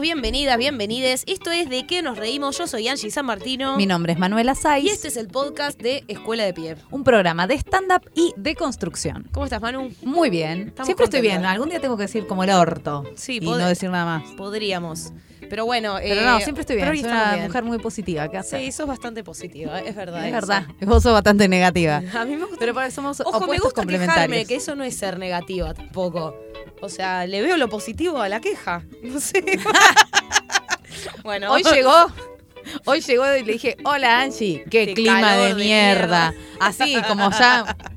Bienvenidas, bienvenides. Esto es De qué nos reímos. Yo soy Angie San Martino. Mi nombre es Manuela Saiz. Y este es el podcast de Escuela de Pie. Un programa de stand-up y de construcción. ¿Cómo estás, Manu? Muy bien. Estamos Siempre estoy bien. Algún día tengo que decir como el orto. Sí, y no decir nada más. Podríamos. Pero bueno. Pero eh, no, siempre estoy bien. Soy una bien. mujer muy positiva. ¿Qué hacer? Sí, sos bastante positiva, es verdad. es eso. verdad. Vos sos bastante negativa. A mí me gusta. Pero para somos Ojo, me opuestos gusta quejarme, que eso no es ser negativa tampoco. O sea, le veo lo positivo a la queja. No sé. bueno, Hoy llegó. Hoy llegó y le dije, hola Angie, qué, Qué clima de de mierda. Así como ya ¿Y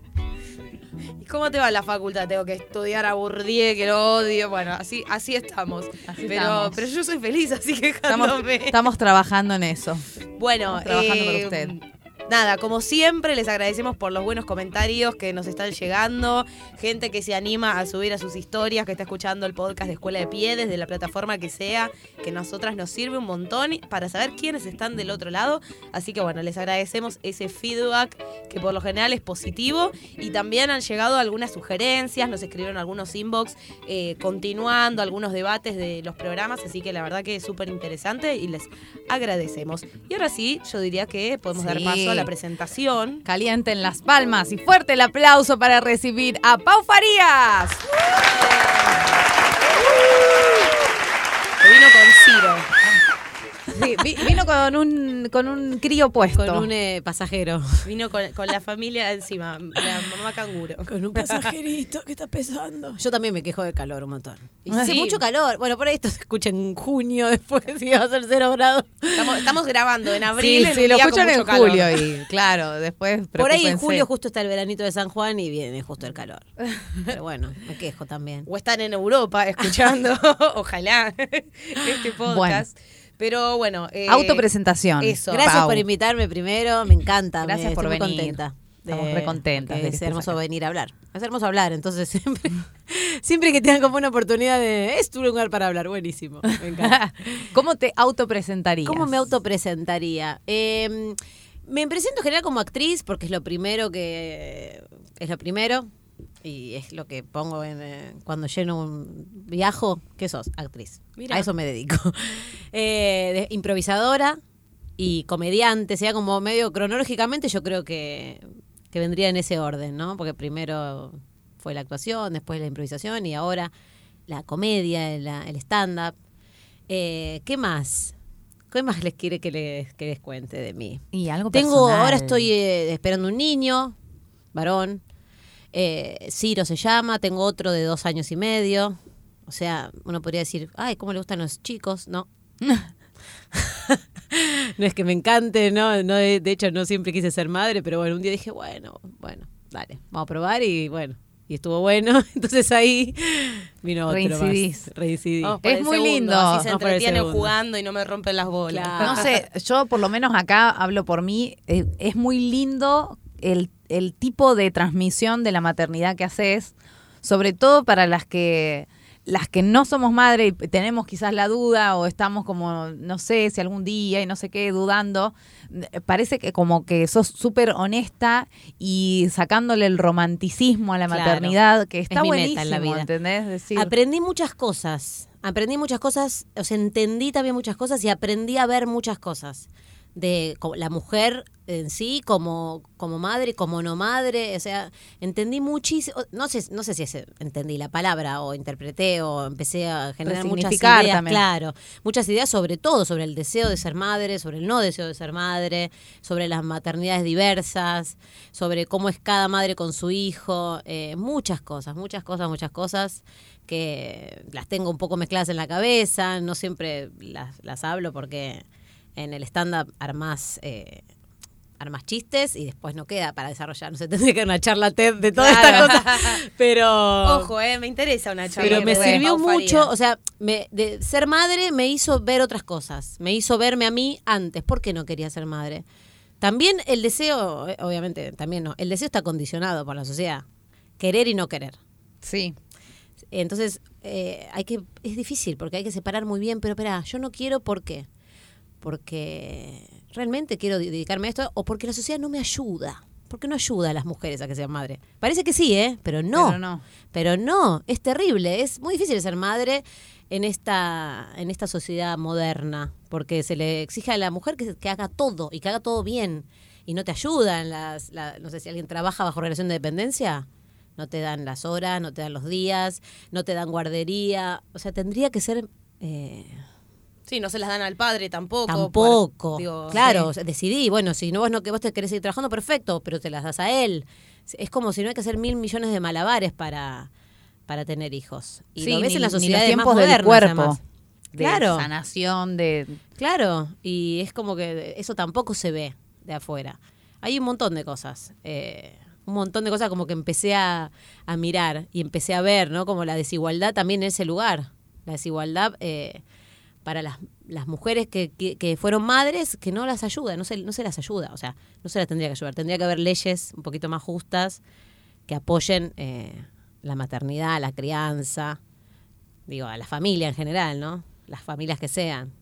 ¿Cómo te va la facultad? Tengo que estudiar a Bourdieu, que lo odio. Bueno, así, así estamos. Así pero, estamos. pero yo soy feliz, así estamos, quejándome. estamos trabajando en eso. Bueno, estamos trabajando para eh, usted. Nada, como siempre, les agradecemos por los buenos comentarios que nos están llegando. Gente que se anima a subir a sus historias, que está escuchando el podcast de Escuela de Pie desde la plataforma que sea, que a nosotras nos sirve un montón para saber quiénes están del otro lado. Así que bueno, les agradecemos ese feedback que por lo general es positivo. Y también han llegado algunas sugerencias, nos escribieron algunos inbox eh, continuando algunos debates de los programas. Así que la verdad que es súper interesante y les agradecemos. Y ahora sí, yo diría que podemos dar paso a la presentación. Calienten las palmas y fuerte el aplauso para recibir a Pau Farías. Que vino con Ciro. Sí, vi- vino con un, con un crío puesto. Con un eh, pasajero. Vino con, con la familia encima, la mamá canguro. Con un pasajerito que está pesando. Yo también me quejo de calor un montón. Y hace Sí. mucho calor. Bueno, por ahí esto se escucha en junio después si va a ser cero grados. Estamos, estamos grabando en abril. Sí, en sí, lo escuchan en calor. julio y claro, después Por ahí en julio justo está el veranito de San Juan y viene justo el calor. Pero bueno, me quejo también. O están en Europa escuchando, ojalá, este podcast. Pero bueno. eh, Autopresentación. eso. Gracias Pau. por invitarme primero, me encanta. Gracias me- por estoy muy venir. contenta. Estamos recontentas que de que es hermoso acá. venir a hablar. Es hermoso hablar, entonces siempre, siempre que tengan como una oportunidad de... Es tu lugar para hablar, buenísimo. Me encanta. ¿Cómo te autopresentarías? ¿Cómo me autopresentaría? Eh, me presento en general como actriz porque es lo primero que es lo primero y es lo que pongo en, eh, cuando lleno un viajo. ¿Qué sos? Actriz. Mira. A eso me dedico. Eh, de- improvisadora y comediante, sea como medio cronológicamente, yo creo que, que vendría en ese orden, ¿no? Porque primero fue la actuación, después la improvisación y ahora la comedia, la- el stand-up. Eh, ¿Qué más? ¿Qué más les quiere que les, que les cuente de mí? Y algo Tengo, personal. ahora estoy eh, esperando un niño, varón. Eh, Ciro se llama, tengo otro de dos años y medio. O sea, uno podría decir, ay, ¿cómo le gustan los chicos? No. no es que me encante, no, no de, de hecho no siempre quise ser madre, pero bueno, un día dije, bueno, bueno, dale, vamos a probar y bueno, y estuvo bueno, entonces ahí vino otro Reincidís. más. Es muy segundo, lindo. Así se entretienen jugando y no me rompen las bolas. Claro. No sé, yo por lo menos acá hablo por mí. eh, es muy lindo el, el tipo de transmisión de la maternidad que haces, sobre todo para las que las que no somos madre y tenemos quizás la duda o estamos como, no sé, si algún día y no sé qué, dudando, parece que como que sos súper honesta y sacándole el romanticismo a la Claro. maternidad, que está mi buenísimo, meta en la vida. ¿entendés? Decir, Aprendí muchas cosas. Aprendí muchas cosas, o sea, entendí también muchas cosas y aprendí a ver muchas cosas. De la mujer en sí, como, como madre, como no madre. O sea, entendí muchísimo. No sé, no sé si es- entendí la palabra o interpreté o empecé a generar muchas ideas. también. Claro, muchas ideas sobre todo, sobre el deseo de ser madre, sobre el no deseo de ser madre, sobre las maternidades diversas, sobre cómo es cada madre con su hijo, eh, muchas cosas, muchas cosas, muchas cosas que las tengo un poco mezcladas en la cabeza, no siempre las, las hablo porque en el stand-up armás... eh, armas chistes y después no queda para desarrollar. No sé, tendría que una charla TED de toda Claro. esta cosa. Pero. Ojo, eh, me interesa una charla. Pero me sirvió mucho, o sea, me, de ser madre me hizo ver otras cosas, me hizo verme a mí antes. ¿Por qué no quería ser madre? También el deseo, eh, obviamente, también no, el deseo está condicionado por la sociedad. Querer y no querer. sí. Entonces, eh, hay que, es difícil porque hay que separar muy bien, pero espera, yo no quiero, ¿por qué? Porque realmente quiero dedicarme a esto o porque la sociedad no me ayuda. porque no ayuda a las mujeres a que sean madre. Parece que sí, ¿eh? Pero no. Pero no. Pero no, es terrible, es muy difícil ser madre en esta, en esta sociedad moderna, porque se le exige a la mujer que, que haga todo y que haga todo bien y no te ayudan las, la- no sé si alguien trabaja bajo relación de dependencia, no te dan las horas, no te dan los días, no te dan guardería, o sea, tendría que ser eh, Sí, no se las dan al padre tampoco. tampoco, por- digo, claro, sí. decidí, bueno, si no vos no que vos te querés seguir trabajando, perfecto, pero te las das a él. Es como si no hay que hacer mil millones de malabares para para tener hijos. Y Sí, lo ves ni- en los sociedades tiempos más del modernas, cuerpo. además. De Claro. sanación, de... Claro, y es como que eso tampoco se ve de afuera. Hay un montón de cosas, eh, un montón de cosas como que empecé a, a mirar y empecé a ver, ¿no? Como la desigualdad también en ese lugar. La desigualdad eh, para las, las mujeres que, que, fueron madres que no las ayuda, no se, no se las ayuda, o sea, no se las tendría que ayudar. Tendría que haber leyes un poquito más justas que apoyen eh, la maternidad, la crianza, digo, a la familia en general, ¿no? Las familias que sean.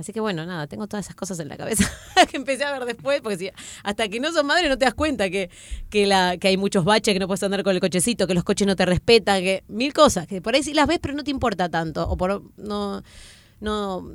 Así que bueno, nada, tengo todas esas cosas en la cabeza que empecé a ver después, porque si, hasta que no sos madre no te das cuenta que, que, la, que hay muchos baches, que no puedes andar con el cochecito, que los coches no te respetan, que mil cosas, que por ahí sí las ves pero no te importa tanto, o por no, no,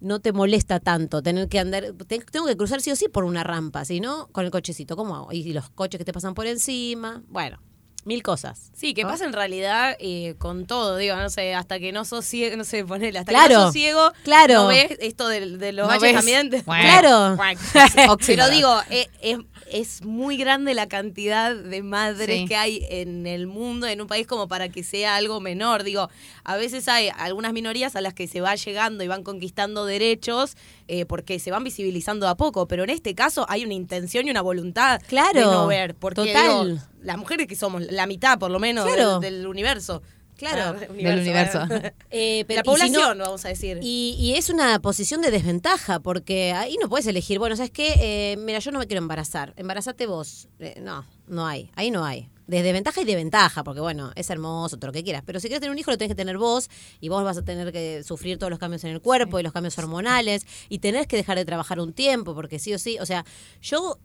no te molesta tanto tener que andar, te- tengo que cruzar sí o sí por una rampa, si no, con el cochecito, ¿cómo hago? Y los coches que te pasan por encima, bueno, mil cosas. Sí, que ¿no? pasa en realidad eh, con todo, digo, no sé, hasta que no sos ciego, no sé, ponele, hasta que no sos ciego, claro. no ves esto de, de los No ves. también. Bueno. Claro. Pero digo, eh, es, es muy grande la cantidad de madres Sí. que hay en el mundo, en un país, como para que sea algo menor. Digo, a veces hay algunas minorías a las que se va llegando y van conquistando derechos eh, porque se van visibilizando a poco, pero en este caso hay una intención y una voluntad Claro, de no ver. Porque total. digo, las mujeres que somos la mitad, por lo menos, Claro. del, del universo. Claro. Ah, Del universo. eh. Pero- la y si no- población, vamos a decir. Y, y es una posición de desventaja, porque ahí no puedes elegir, bueno, ¿sabes qué? Eh, mira, yo no me quiero embarazar, embarazate vos. Eh, no, no hay, ahí no hay. De desventaja y de ventaja, porque bueno, es hermoso, todo lo que quieras. Pero si quieres tener un hijo, lo tenés que tener vos, y vos vas a tener que sufrir todos los cambios en el cuerpo y los cambios hormonales, y tenés que dejar de trabajar un tiempo, porque sí o sí, o sea, yo...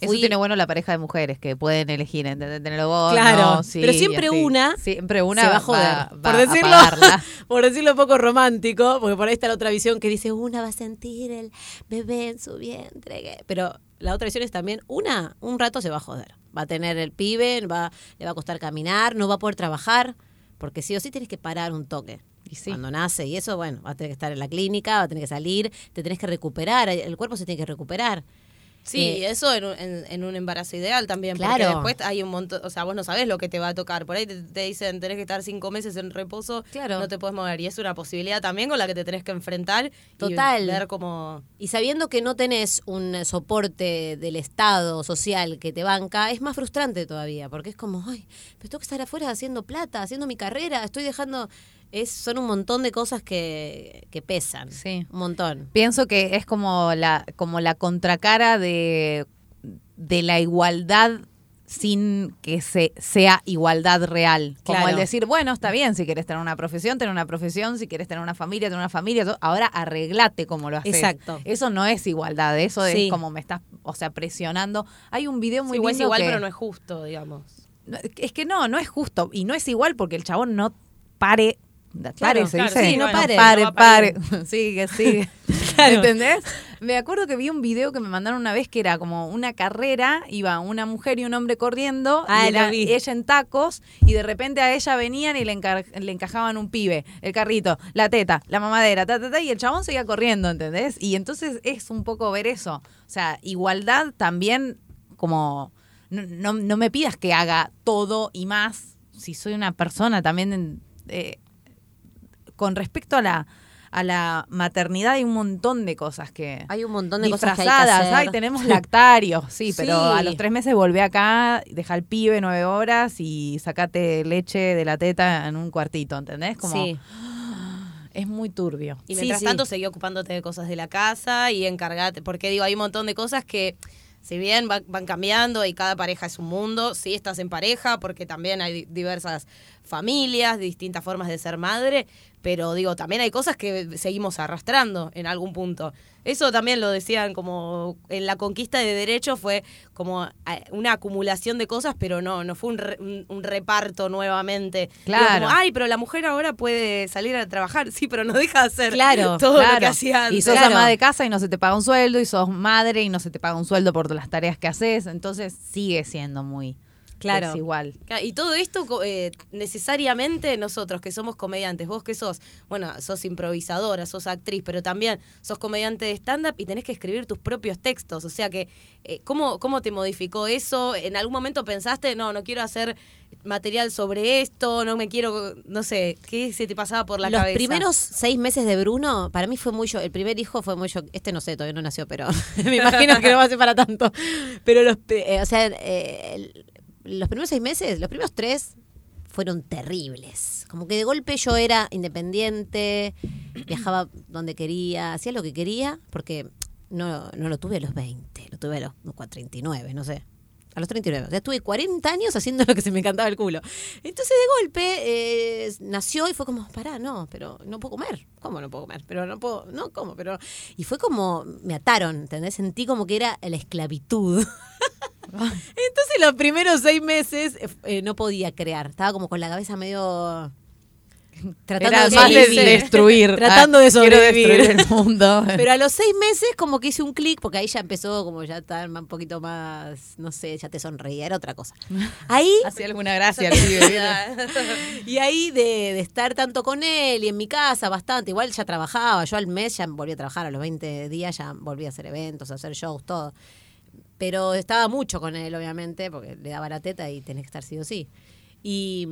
Eso fui- tiene bueno la pareja de mujeres que pueden elegir entre tenerlo vos. Claro, no, sí, pero siempre una Siempre una se va a joder. va por, a decirlo, pagarla. por decirlo poco romántico, porque por ahí está la otra visión que dice una va a sentir el bebé en su vientre. Pero la otra visión es también una, un rato se va a joder. Va a tener el pibe, va, le va a costar caminar, no va a poder trabajar, porque sí o sí tienes que parar un toque. Y sí. Cuando nace y eso, bueno, va a tener que estar en la clínica, va a tener que salir, te tenés que recuperar, el cuerpo se tiene que recuperar. Sí, Eh, eso en un, en, en un embarazo ideal también. Claro. Porque después hay un montón, o sea, vos no sabés lo que te va a tocar. Por ahí te, te dicen, tenés que estar cinco meses en reposo, Claro. no te puedes mover. Y es una posibilidad también con la que te tenés que enfrentar. Total. Y ver cómo... Y sabiendo que no tenés un soporte del Estado social que te banca, es más frustrante todavía, porque es como, ay, pero tengo que estar afuera haciendo plata, haciendo mi carrera, estoy dejando... Es, son un montón de cosas que, que pesan. Sí. Un montón. Pienso que es como la, como la contracara de, de la igualdad sin que se sea igualdad real. Como Claro. el decir, bueno, está bien, si quieres tener una profesión, tener una profesión, si quieres tener una familia, tener una familia, todo. ahora arreglate como lo haces. Exacto. Eso no es igualdad, eso Sí. es como me estás, o sea, presionando. Hay un video muy Sí, o es lindo igual, que- pero no es justo, digamos. Es que no, no es justo. Y no es igual porque el chabón no pare. Pare, se claro, dice. sí, no pare, pare, no pare. Sigue, sigue. Claro. ¿Entendés? Me acuerdo que vi un video que me mandaron una vez que era como una carrera, iba una mujer y un hombre corriendo, Ah, y vi. ella en tacos, y de repente a ella venían y le, encajaban un pibe, el carrito, la teta, la mamadera, ta, ta, ta, y el chabón seguía corriendo, ¿entendés? Y entonces es un poco ver eso. O sea, igualdad también como no, no, no me pidas que haga todo y más si soy una persona también eh, con respecto a la a la maternidad hay un montón de cosas que Hay un montón de cosas que hay que hacer. ay tenemos lactarios sí, pero a los tres meses volvé acá deja al pibe nueve horas y sacate leche de la teta en un cuartito ¿entendés? como Sí. es muy turbio Y mientras sí. tanto seguí ocupándote de cosas de la casa y encargate, porque digo, hay un montón de cosas que si bien va- van cambiando y cada pareja es un mundo, sí estás en pareja porque también hay di- diversas familias, distintas formas de ser madre, pero digo, también hay cosas que seguimos arrastrando en algún punto. Eso también lo decían como en la conquista de derechos fue como eh, una acumulación de cosas, pero no, no fue un, re- un- un reparto nuevamente. Digo, Claro. como, Ay, pero la mujer ahora puede salir a trabajar, sí, pero no deja de hacer Claro, todo lo que hacía antes. Y sos Claro. ama de casa y no se te paga un sueldo, y sos madre y no se te paga un sueldo por las tareas que haces. Entonces sigue siendo muy Claro. desigual. Y todo esto eh, necesariamente nosotros que somos comediantes, vos que sos, bueno, sos improvisadora, sos actriz, pero también sos comediante de stand-up y tenés que escribir tus propios textos. O sea que, eh, ¿cómo, ¿cómo te modificó eso? ¿En algún momento pensaste, no, no quiero hacer material sobre esto, no me quiero, no sé, ¿qué se te pasaba por la Los cabeza? primeros seis meses de Bruno, para mí fue muy yo. El primer hijo fue muy yo. Este no sé, todavía no nació, pero me imagino que no va a ser para tanto. Pero los, eh, o sea, eh, los primeros seis meses, los primeros tres fueron terribles. Como que de golpe yo era independiente, viajaba donde quería, hacía lo que quería, porque no, no lo tuve a los 20, lo tuve a los no, 39, no sé. A los 39. O sea, estuve 40 años haciendo lo que se me encantaba el culo. Entonces, de golpe, eh, nació y fue como, pará, no, pero no puedo comer. ¿Cómo no puedo comer? Pero no puedo, no, ¿cómo? Pero... Y fue como, me ataron, ¿entendés? Sentí como que era la esclavitud. Entonces, los primeros seis meses eh, no podía crear. Estaba como con la cabeza medio... Tratando Era de más de destruir. Tratando Ah, de quiero sobrevivir. destruir el mundo. Pero a los seis meses como que hice un clic, porque ahí ya empezó como ya estar un poquito más, no sé, ya te sonreía, era otra cosa. Ahí, Hacía alguna gracia y ahí de, de estar tanto con él y en mi casa bastante, igual ya trabajaba, yo al mes ya volví a trabajar, a los 20 días ya volví a hacer eventos, a hacer shows, todo. Pero estaba mucho con él, obviamente, porque le daba la teta y tenés que estar sí o sí. Y,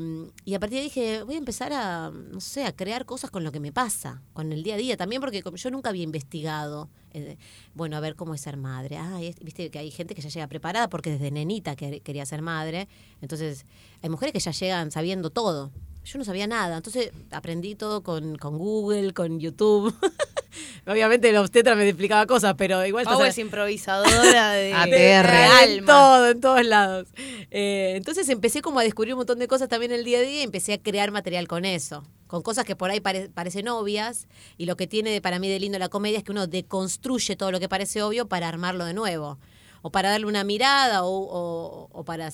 y a partir de ahí dije, voy a empezar a, no sé, a crear cosas con lo que me pasa, con el día a día. También porque yo nunca había investigado, eh, bueno, a ver cómo es ser madre. Ah, viste que hay gente que ya llega preparada porque desde nenita que- quería ser madre. Entonces, hay mujeres que ya llegan sabiendo todo. Yo no sabía nada, entonces aprendí todo con, con Google, con YouTube. Obviamente el obstetra me explicaba cosas, pero igual Pau es improvisadora de, ATR. de en todo, en todos lados. Eh, entonces empecé como a descubrir un montón de cosas también el día a día y empecé a crear material con eso. Con cosas que por ahí pare- parecen obvias y lo que tiene para mí de lindo la comedia es que uno deconstruye todo lo que parece obvio para armarlo de nuevo. O para darle una mirada o, o- o para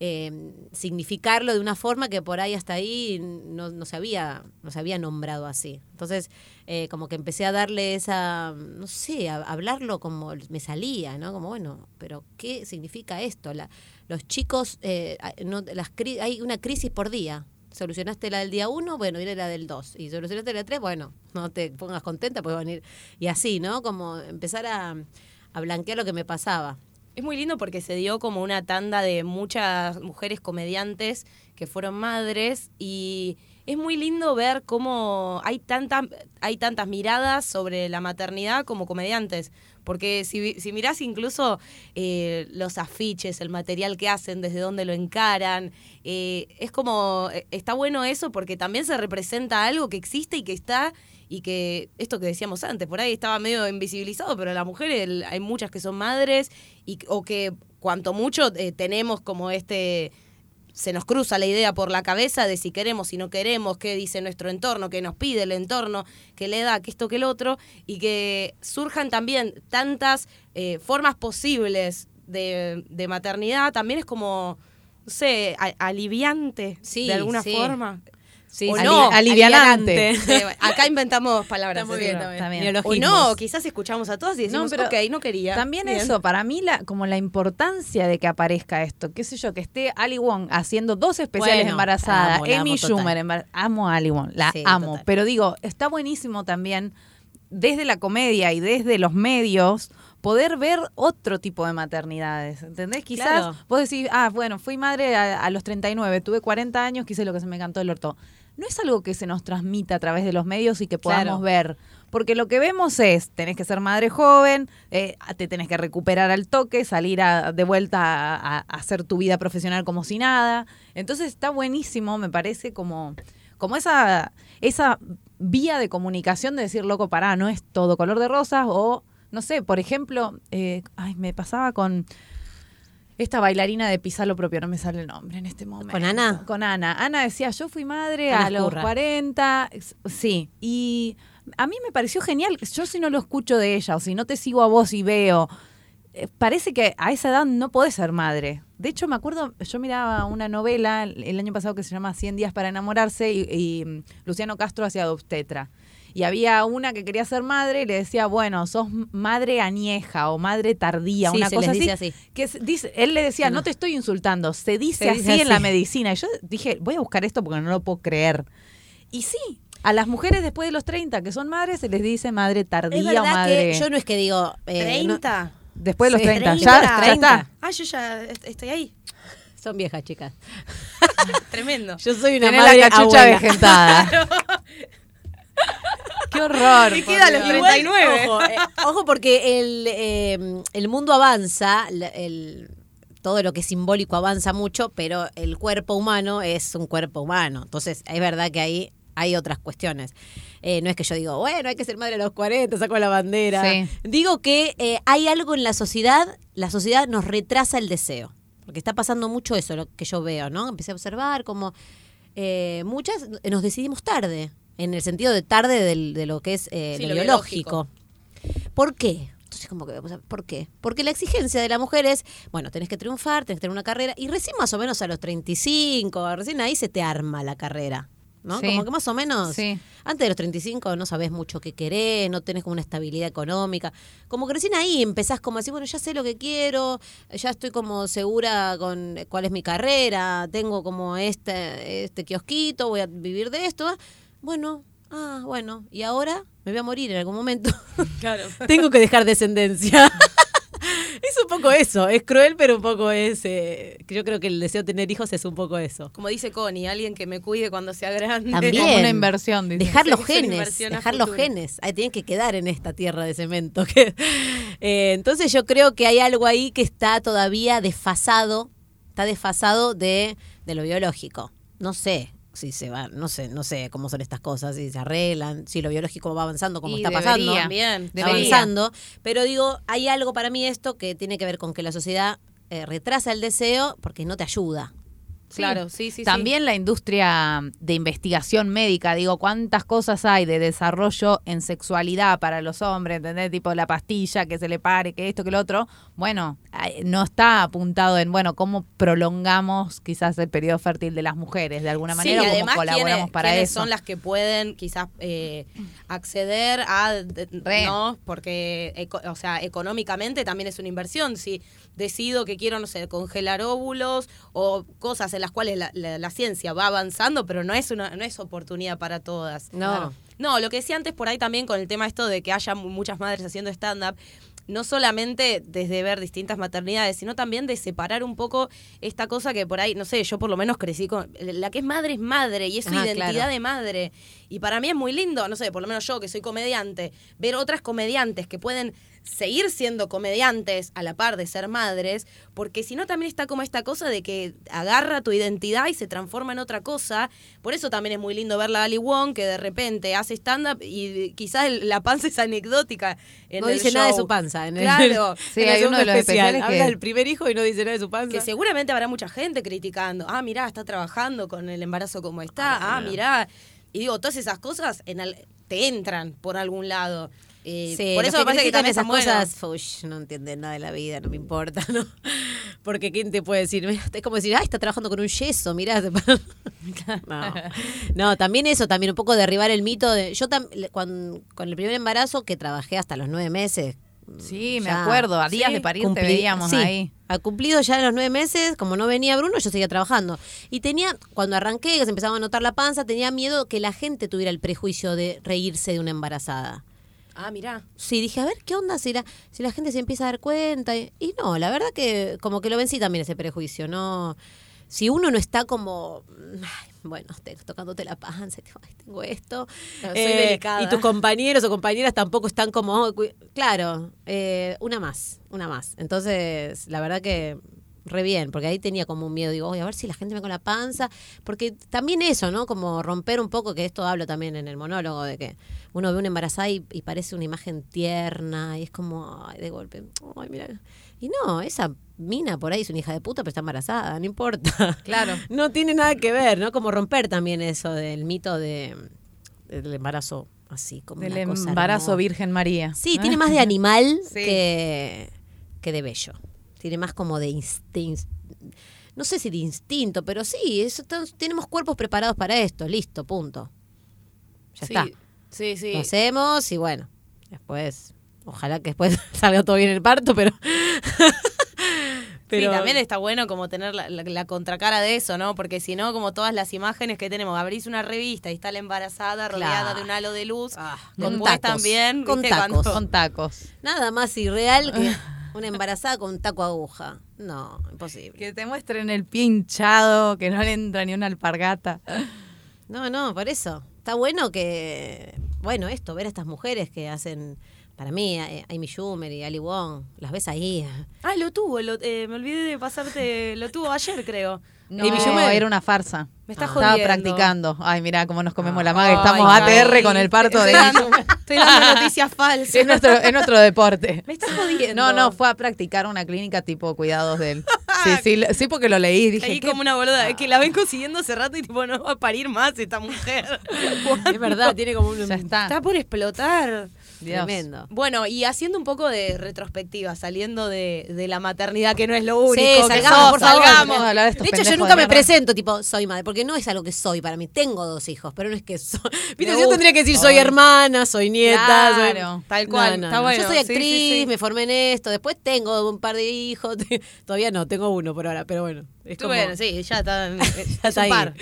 eh, significarlo de una forma que por ahí hasta ahí no, no se había no se había nombrado así entonces eh, como que empecé a darle esa no sé a, hablarlo como me salía no como bueno pero qué significa esto La- los chicos eh, no, las hay una crisis por día solucionaste la del día uno, bueno, viene la del dos. Y solucionaste la del tres, bueno, no te pongas contenta, pues van a ir. Y así, ¿no? Como empezar a, a blanquear lo que me pasaba. Es muy lindo porque se dio como una tanda de muchas mujeres comediantes que fueron madres y es muy lindo ver cómo hay tantas hay tantas miradas sobre la maternidad como comediantes. Porque si, si mirás incluso eh, los afiches, el material que hacen, desde dónde lo encaran, eh, es como, eh, está bueno eso porque también se representa algo que existe y que está y que esto que decíamos antes, por ahí estaba medio invisibilizado, pero la mujer el- hay muchas que son madres y o que cuanto mucho eh, tenemos como este se nos cruza la idea por la cabeza de si queremos, si no queremos, qué dice nuestro entorno, qué nos pide el entorno, qué le da, que esto, que el otro, y que surjan también tantas eh, formas posibles de, de maternidad, también es como, no sé, a- aliviante Sí, de alguna sí. forma. Sí, O sí. no, alivianante. Eh, acá inventamos palabras. Está muy bien, ¿no? está bien. Está bien. O no, quizás escuchamos a todos y decimos, No, pero ok, no quería. También Bien. eso, para mí la, como la importancia de que aparezca esto, qué sé yo, que esté Ali Wong haciendo dos especiales Bueno, embarazada, amo, la Amy. Schumer, amo a Ali Wong, la Sí, amo, total. pero digo, está buenísimo también desde la comedia y desde los medios poder ver otro tipo de maternidades, ¿entendés? Quizás Claro. vos decís, ah, bueno, fui madre a, a los 39, tuve 40 años, quise lo que se me cantó el orto. No es algo que se nos transmita a través de los medios y que podamos Claro. ver. Porque lo que vemos es, tenés que ser madre joven, eh, te tenés que recuperar al toque, salir a- de vuelta a, a- a hacer tu vida profesional como si nada. Entonces está buenísimo, me parece, como, como esa, esa vía de comunicación de decir, loco, pará, no es todo color de rosas o no sé, por ejemplo, eh, ay, me pasaba con esta bailarina de Pisalo propio, no me sale el nombre en este momento. ¿Con Ana? Con Ana. Ana decía, yo fui madre Ana a los Escurra. 40, sí, y a mí me pareció genial, yo si no lo escucho de ella o si no te sigo a vos y veo, eh, parece que a esa edad no podés ser madre. De hecho, me acuerdo, yo miraba una novela el año pasado que se llama 100 días para enamorarse y, y, mm, Luciano Castro hacía obstetra. Y había una que quería ser madre y le decía, bueno, sos madre añeja o madre tardía, Sí, una se cosa les así. dice así. Que dice, él le decía, No. no te estoy insultando, se dice Se así dice en la medicina. Y yo dije, voy a buscar esto porque no lo puedo creer. Y sí, a las mujeres después de los 30 que son madres se les dice madre tardía Es o verdad madre... que yo no es que digo... eh, no- ¿30? Después de los Sí, 30, 30. ya, ya 30. está. Ah, yo ya est- estoy ahí. son viejas, chicas. Tremendo. Yo soy una Tenés madre la cachucha abuela. vegetada. Qué horror. Y queda a los Dios. 39. Ojo, eh, ojo porque el, eh, el mundo avanza, el- todo lo que es simbólico avanza mucho, pero el cuerpo humano es un cuerpo humano. Entonces, es verdad que ahí hay otras cuestiones. Eh, no es que yo digo, bueno, hay que ser madre a los 40, saco la bandera. Sí. Digo que eh, hay algo en la sociedad, la sociedad nos retrasa el deseo. Porque está pasando mucho eso, lo que yo veo, ¿no? Empecé a observar como eh, muchas nos decidimos tarde, en el sentido de tarde del- de lo que es eh, Sí, lo lo biológico. ¿Por qué? Entonces, como que ¿por qué? Porque la exigencia de la mujer es, bueno, tenés que triunfar, tenés que tener una carrera, y recién más o menos a los 35, recién ahí se te arma la carrera. ¿no? Sí. Como que más o menos Sí. antes de los 35 no sabés mucho qué querés, no tenés como una estabilidad económica. Como que recién ahí empezás como a decir, bueno, ya sé lo que quiero, ya estoy como segura con cuál es mi carrera, tengo como este, este kiosquito, voy a vivir de esto. ah. Bueno, ah, bueno, y ahora me voy a morir en algún momento. Claro. tengo que dejar descendencia. es un poco eso, es cruel, pero un poco es... eh, que yo creo que el deseo de tener hijos es un poco eso. Como dice Connie, alguien que me cuide cuando sea grande. También. Como una inversión, dice. Dejar los genes, dejar los genes. Ahí tienen que quedar en esta tierra de cemento. que- Eh, entonces yo creo que hay algo ahí que está todavía desfasado, está desfasado de, de lo biológico. No sé si se va, no sé, no sé cómo son estas cosas, si se arreglan, si lo biológico va avanzando como Y está pasando. También. Está avanzando. Pero digo, hay algo para mí esto que tiene que ver con que la sociedad eh, retrasa el deseo porque no te ayuda. Claro, sí, sí, sí. También la industria de investigación médica, digo, cuántas cosas hay de desarrollo en sexualidad para los hombres, ¿entendés? Tipo la pastilla, que se le pare, que esto, que lo otro. Bueno, no está apuntado en, bueno, cómo prolongamos quizás el periodo fértil de las mujeres, de alguna manera, sí, además, cómo colaboramos ¿quiénes, para quiénes eso. son las que pueden quizás eh, acceder a, de- no, porque, eco- o sea, económicamente también es una inversión. Si decido que quiero, no sé, congelar óvulos o cosas en las cuales la, la- la ciencia va avanzando, pero no es una, no es oportunidad para todas. No. No, lo que decía antes por ahí también con el tema esto de que haya mu- muchas madres haciendo stand-up, no solamente desde ver distintas maternidades, sino también de separar un poco esta cosa que por ahí, no sé, yo por lo menos crecí con... La que es madre es madre y es su Ah, identidad claro. de madre. Y para mí es muy lindo, no sé, por lo menos yo que soy comediante, ver otras comediantes que pueden seguir siendo comediantes a la par de ser madres, porque si no también está como esta cosa de que agarra tu identidad y se transforma en otra cosa. Por eso también es muy lindo ver a Ali Wong que de repente hace stand-up y quizás el- la panza es anecdótica. En no el dice nada de su panza. En el- Claro. Sí, en el hay uno de los segundo especial. especiales Habla que- del primer hijo y no dice nada de su panza. Que seguramente habrá mucha gente criticando. Ah, mirá, está trabajando con el embarazo como está. Ah, mirá. Y digo, todas esas cosas en al- te entran por algún lado. Eh, Sí, por eso me parece que también esas cosas, no entienden nada de la vida, no me importa, ¿no? Porque ¿quién te puede decir? Es como decir, ay, está trabajando con un yeso, mirá. No. no, también eso, también un poco derribar el mito de... Yo tam- le- cuan- con el primer embarazo, que trabajé hasta los nueve meses. Sí, me acuerdo, a días sí, de parir te Cumplí- veíamos sí, ahí. Ha cumplido ya los nueve meses, como no venía Bruno, yo seguía trabajando. Y tenía, cuando arranqué, que se empezaba a notar la panza, tenía miedo que la gente tuviera el prejuicio de reírse de una embarazada. Ah, mirá. Sí, dije, a ver, ¿qué onda si la, si la gente se empieza a dar cuenta? Y, y no, la verdad que como que lo vencí también ese prejuicio, ¿no? Si uno no está como, ay, bueno, te- tocándote la panza, tengo esto. eh, Soy delicada. Y tus compañeros o compañeras tampoco están como, "Oh, cu-". claro, eh, una más, una más. Entonces, la verdad que re bien, porque ahí tenía como un miedo, digo, "Oye, a ver si la gente me con la panza, porque también eso, ¿no? Como romper un poco, que esto hablo también en el monólogo, de que uno ve una embarazada y, y parece una imagen tierna, y es como, ay, de golpe, ay, mira. Y no, esa mina por ahí es una hija de puta, pero está embarazada, no importa. Claro. No tiene nada que ver, ¿no? Como romper también eso del mito de, del embarazo así, como Del una cosa embarazo hermosa. Virgen María. Sí, tiene más de animal Sí. que, que de bello. Tiene más como de instinto. No sé si de instinto, pero sí, eso, to- tenemos cuerpos preparados para esto, listo, punto. Ya sí, está. Sí, sí. Lo hacemos y bueno, después, ojalá que después salga todo bien el parto, pero... Sí, también está bueno como tener la, la- la contracara de eso, ¿no? Porque si no, como todas las imágenes que tenemos, abrís una revista y está la embarazada rodeada Claro. de un halo de luz, Ah, con tacos, también, con ¿viste? tacos. Cuando- Con tacos. Nada más irreal que una embarazada con un taco aguja. No, imposible. Que te muestren el pie hinchado, que no le entra ni una alpargata. No, no, por eso. Está bueno que, bueno, esto, ver a estas mujeres que hacen, para mí, eh, Amy Schumer y Ali Wong, las ves ahí. Ah, lo tuvo, lo- eh, me olvidé de pasarte, lo tuvo ayer, creo. No, Schumer. era una farsa. Me está Estaba jodiendo. practicando. Ay, mira cómo nos comemos Ah. la maga. Estamos Ay, ATR ay. con el parto de Estoy dando, estoy dando noticias falsas. es nuestro, es nuestro deporte. Me estás jodiendo. No, no, fue a practicar una clínica tipo cuidados de él. Sí, sí, sí porque lo leí. Dije, Ahí ¿qué? como una boluda, es que la ven consiguiendo hace rato y tipo, no va a parir más esta mujer. Es verdad, tiene como un... Ya está. Está por explotar. Dios. Tremendo. Bueno, y haciendo un poco de retrospectiva, saliendo de, de la maternidad, que no es lo único Sí, que salgamos, sos, por favor. salgamos. De De hecho, yo nunca me presento, tipo, soy madre, porque no es algo que soy para mí. Tengo dos hijos, pero no es que soy. Viste, yo tendría que decir, soy hermana, soy nieta. soy- Claro, tal cual, está bueno, Yo soy actriz, sí, sí. me formé en esto, después tengo un par de hijos. Todavía no, tengo uno por ahora, pero bueno. Es como- Bueno, sí, ya está, Ya es está un ahí.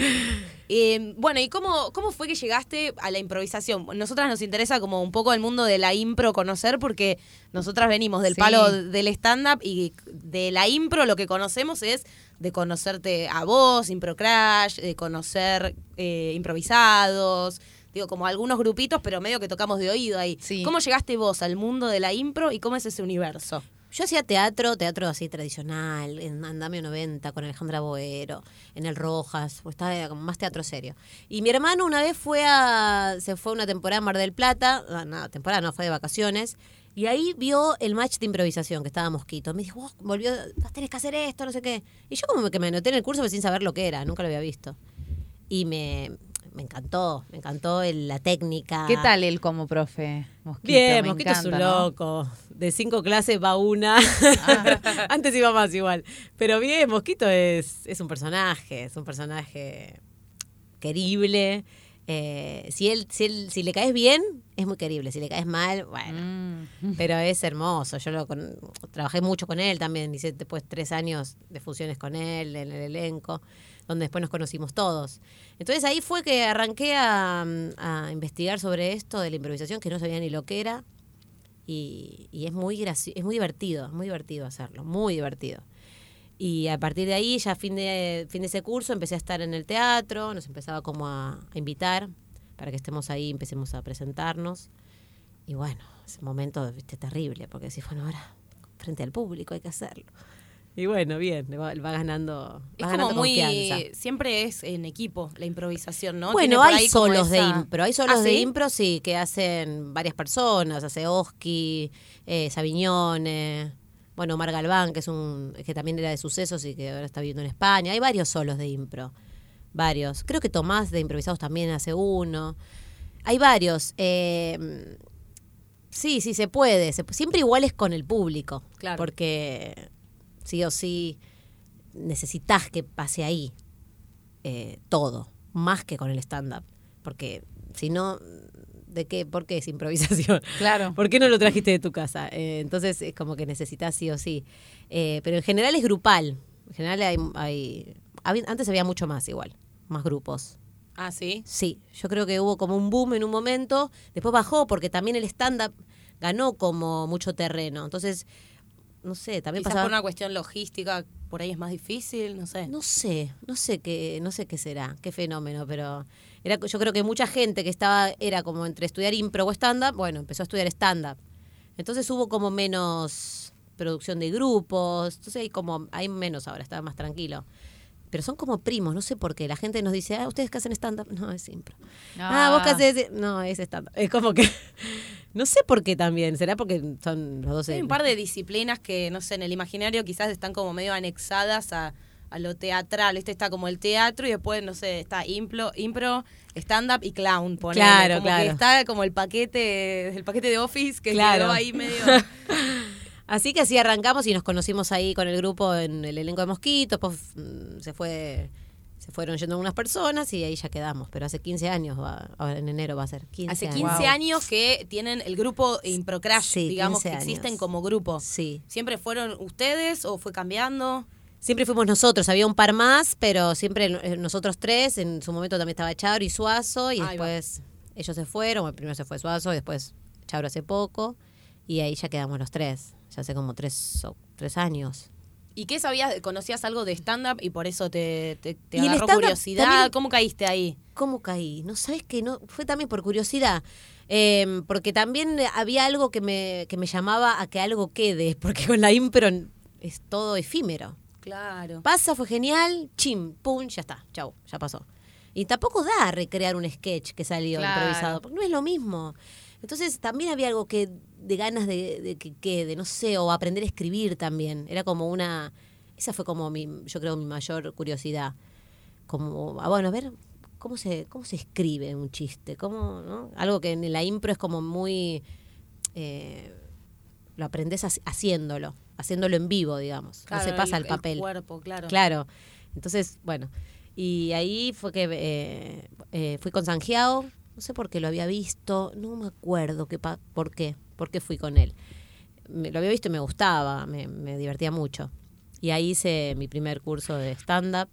Eh, bueno, ¿y cómo, cómo fue que llegaste a la improvisación? Nosotras nos interesa como un poco el mundo de la impro conocer porque nosotras venimos del Sí. palo del stand-up y de la impro lo que conocemos es de conocerte a vos, Impro Crash, de conocer eh, improvisados, digo, como algunos grupitos, pero medio que tocamos de oído ahí. Sí. ¿Cómo llegaste vos al mundo de la impro y cómo es ese universo? Yo hacía teatro, teatro así tradicional, en Andamio 90 con Alejandra Boero, en el Rojas, pues estaba como más teatro serio. Y mi hermano una vez fue a, se fue una temporada a Mar del Plata, no, no, temporada no, fue de vacaciones, y ahí vio el match de improvisación que estaba Mosquito. Me dijo, vos volvió, vos tenés que hacer esto, no sé qué. Y yo como que me anoté en el curso pero sin saber lo que era, nunca lo había visto. Y me, me encantó, me encantó el- la técnica. ¿Qué tal él como profe? Mosquito, Bien, me Mosquito es un loco. De cinco clases va una. Antes iba más igual. Pero bien, Mosquito es, es un personaje, es un personaje querible. Eh, si él, si él, si le caes bien, es muy querible. Si le caes mal, bueno. Mm. Pero es hermoso. Yo lo con- trabajé mucho con él también. Hice después tres años de funciones con él en el elenco, donde después nos conocimos todos. Entonces ahí fue que arranqué a, a investigar sobre esto de la improvisación, que no sabía ni lo que era. Y, y es muy es muy divertido, es muy divertido hacerlo, muy divertido. Y a partir de ahí, ya fin de, fin de ese curso, empecé a estar en el teatro, nos empezaba como a, a invitar para que estemos ahí, empecemos a presentarnos. Y bueno, ese momento viste, terrible, porque si bueno, ahora frente al público hay que hacerlo. Y bueno, bien, va, va ganando, Es como muy. confianza. Siempre es en equipo la improvisación, ¿no? Bueno, hay solos de impro, hay solos ¿Ah, de sí? impro, sí, que hacen varias personas, hace Oski, eh, Sabiñone, bueno, Omar Galván, que es un, que también era de sucesos y que ahora está viviendo en España, hay varios solos de impro, varios. Creo que Tomás de Improvisados también hace uno. Hay varios. eh, sí, sí, se puede. se- siempre igual es con el público. Claro. Porque sí o sí necesitas que pase ahí eh, todo, más que con el stand-up. Porque si no, ¿de qué? ¿Por qué es improvisación? Claro. ¿Por qué no lo trajiste de tu casa? Eh, entonces es como que necesitas sí o sí. Eh, pero en general es grupal. En general hay, hay- Antes había mucho más igual, más grupos. Ah, sí. Sí, yo creo que hubo como un boom en un momento, después bajó porque también el stand-up ganó como mucho terreno. Entonces, no sé, también Quizás pasaba... por una cuestión logística, por ahí es más difícil, no sé. No sé, no sé qué, no sé qué será, qué fenómeno, pero era, yo creo que mucha gente que estaba, era como entre estudiar impro o stand-up, bueno, empezó a estudiar stand-up. Entonces hubo como menos producción de grupos. Entonces hay como, hay menos ahora, está más tranquilo. Pero son como primos, no sé por qué. La gente nos dice, ah, ¿ustedes que hacen stand-up? No, es impro. Ah, vos que haces... No, es stand-up. Es como que... no sé por qué también. ¿Será porque son los dos... Hay un par de disciplinas que, no sé, en el imaginario quizás están como medio anexadas a, a lo teatral. Este está como el teatro y después, no sé, está impro, impro stand-up y clown, ponele. Claro, como claro. Que está como el paquete, el paquete de Office que Claro. quedó ahí medio... Así que así arrancamos y nos conocimos ahí con el grupo en el elenco de Mosquitos, pues mm, se fue se fueron yendo algunas personas y ahí ya quedamos, pero hace 15 años, va, ahora en enero va a ser 15 Hace años. 15 Wow. años que tienen el grupo Improcrash, Sí, digamos, que 15 existen años. como grupo. Sí. ¿Siempre fueron ustedes o fue cambiando? Siempre fuimos nosotros, había un par más, pero siempre eh, nosotros tres, en su momento también estaba Chauro y Suazo, y Ahí va. después ellos se fueron, primero se fue Suazo, y después Chauro hace poco, y ahí ya quedamos los tres, ya hace como tres, o- tres años. ¿Y qué sabías? ¿Conocías algo de stand-up y por eso te, te, te agarró curiosidad? también- ¿Cómo caíste ahí? ¿Cómo caí? No sabes que no, fue también por curiosidad. Eh, porque también había algo que me, que me llamaba a que algo quede, porque con la impro es todo efímero. Claro. Pasa, fue genial, chim, pum, ya está, chau, ya pasó. Y tampoco da recrear un sketch que salió Claro. improvisado, porque no es lo mismo. Entonces también había algo que de ganas de, de que quede, no sé, o aprender a escribir también. Era como una, esa fue como mi, yo creo mi mayor curiosidad. Como, ah, bueno, a ver, ¿cómo se, cómo se escribe un chiste? ¿Cómo, no? Algo que en la impro es como muy, eh, lo aprendes haci- haciéndolo, haciéndolo en vivo, digamos. Claro, no se pasa el, al papel. El cuerpo, claro. Claro. Entonces, bueno. Y ahí fue que eh, eh, fui con Sanjiao. No sé por qué lo había visto. No me acuerdo qué pa- por qué. ¿Por qué fui con él? Me- lo había visto y me gustaba. Me, me divertía mucho. Y ahí hice mi primer curso de stand-up.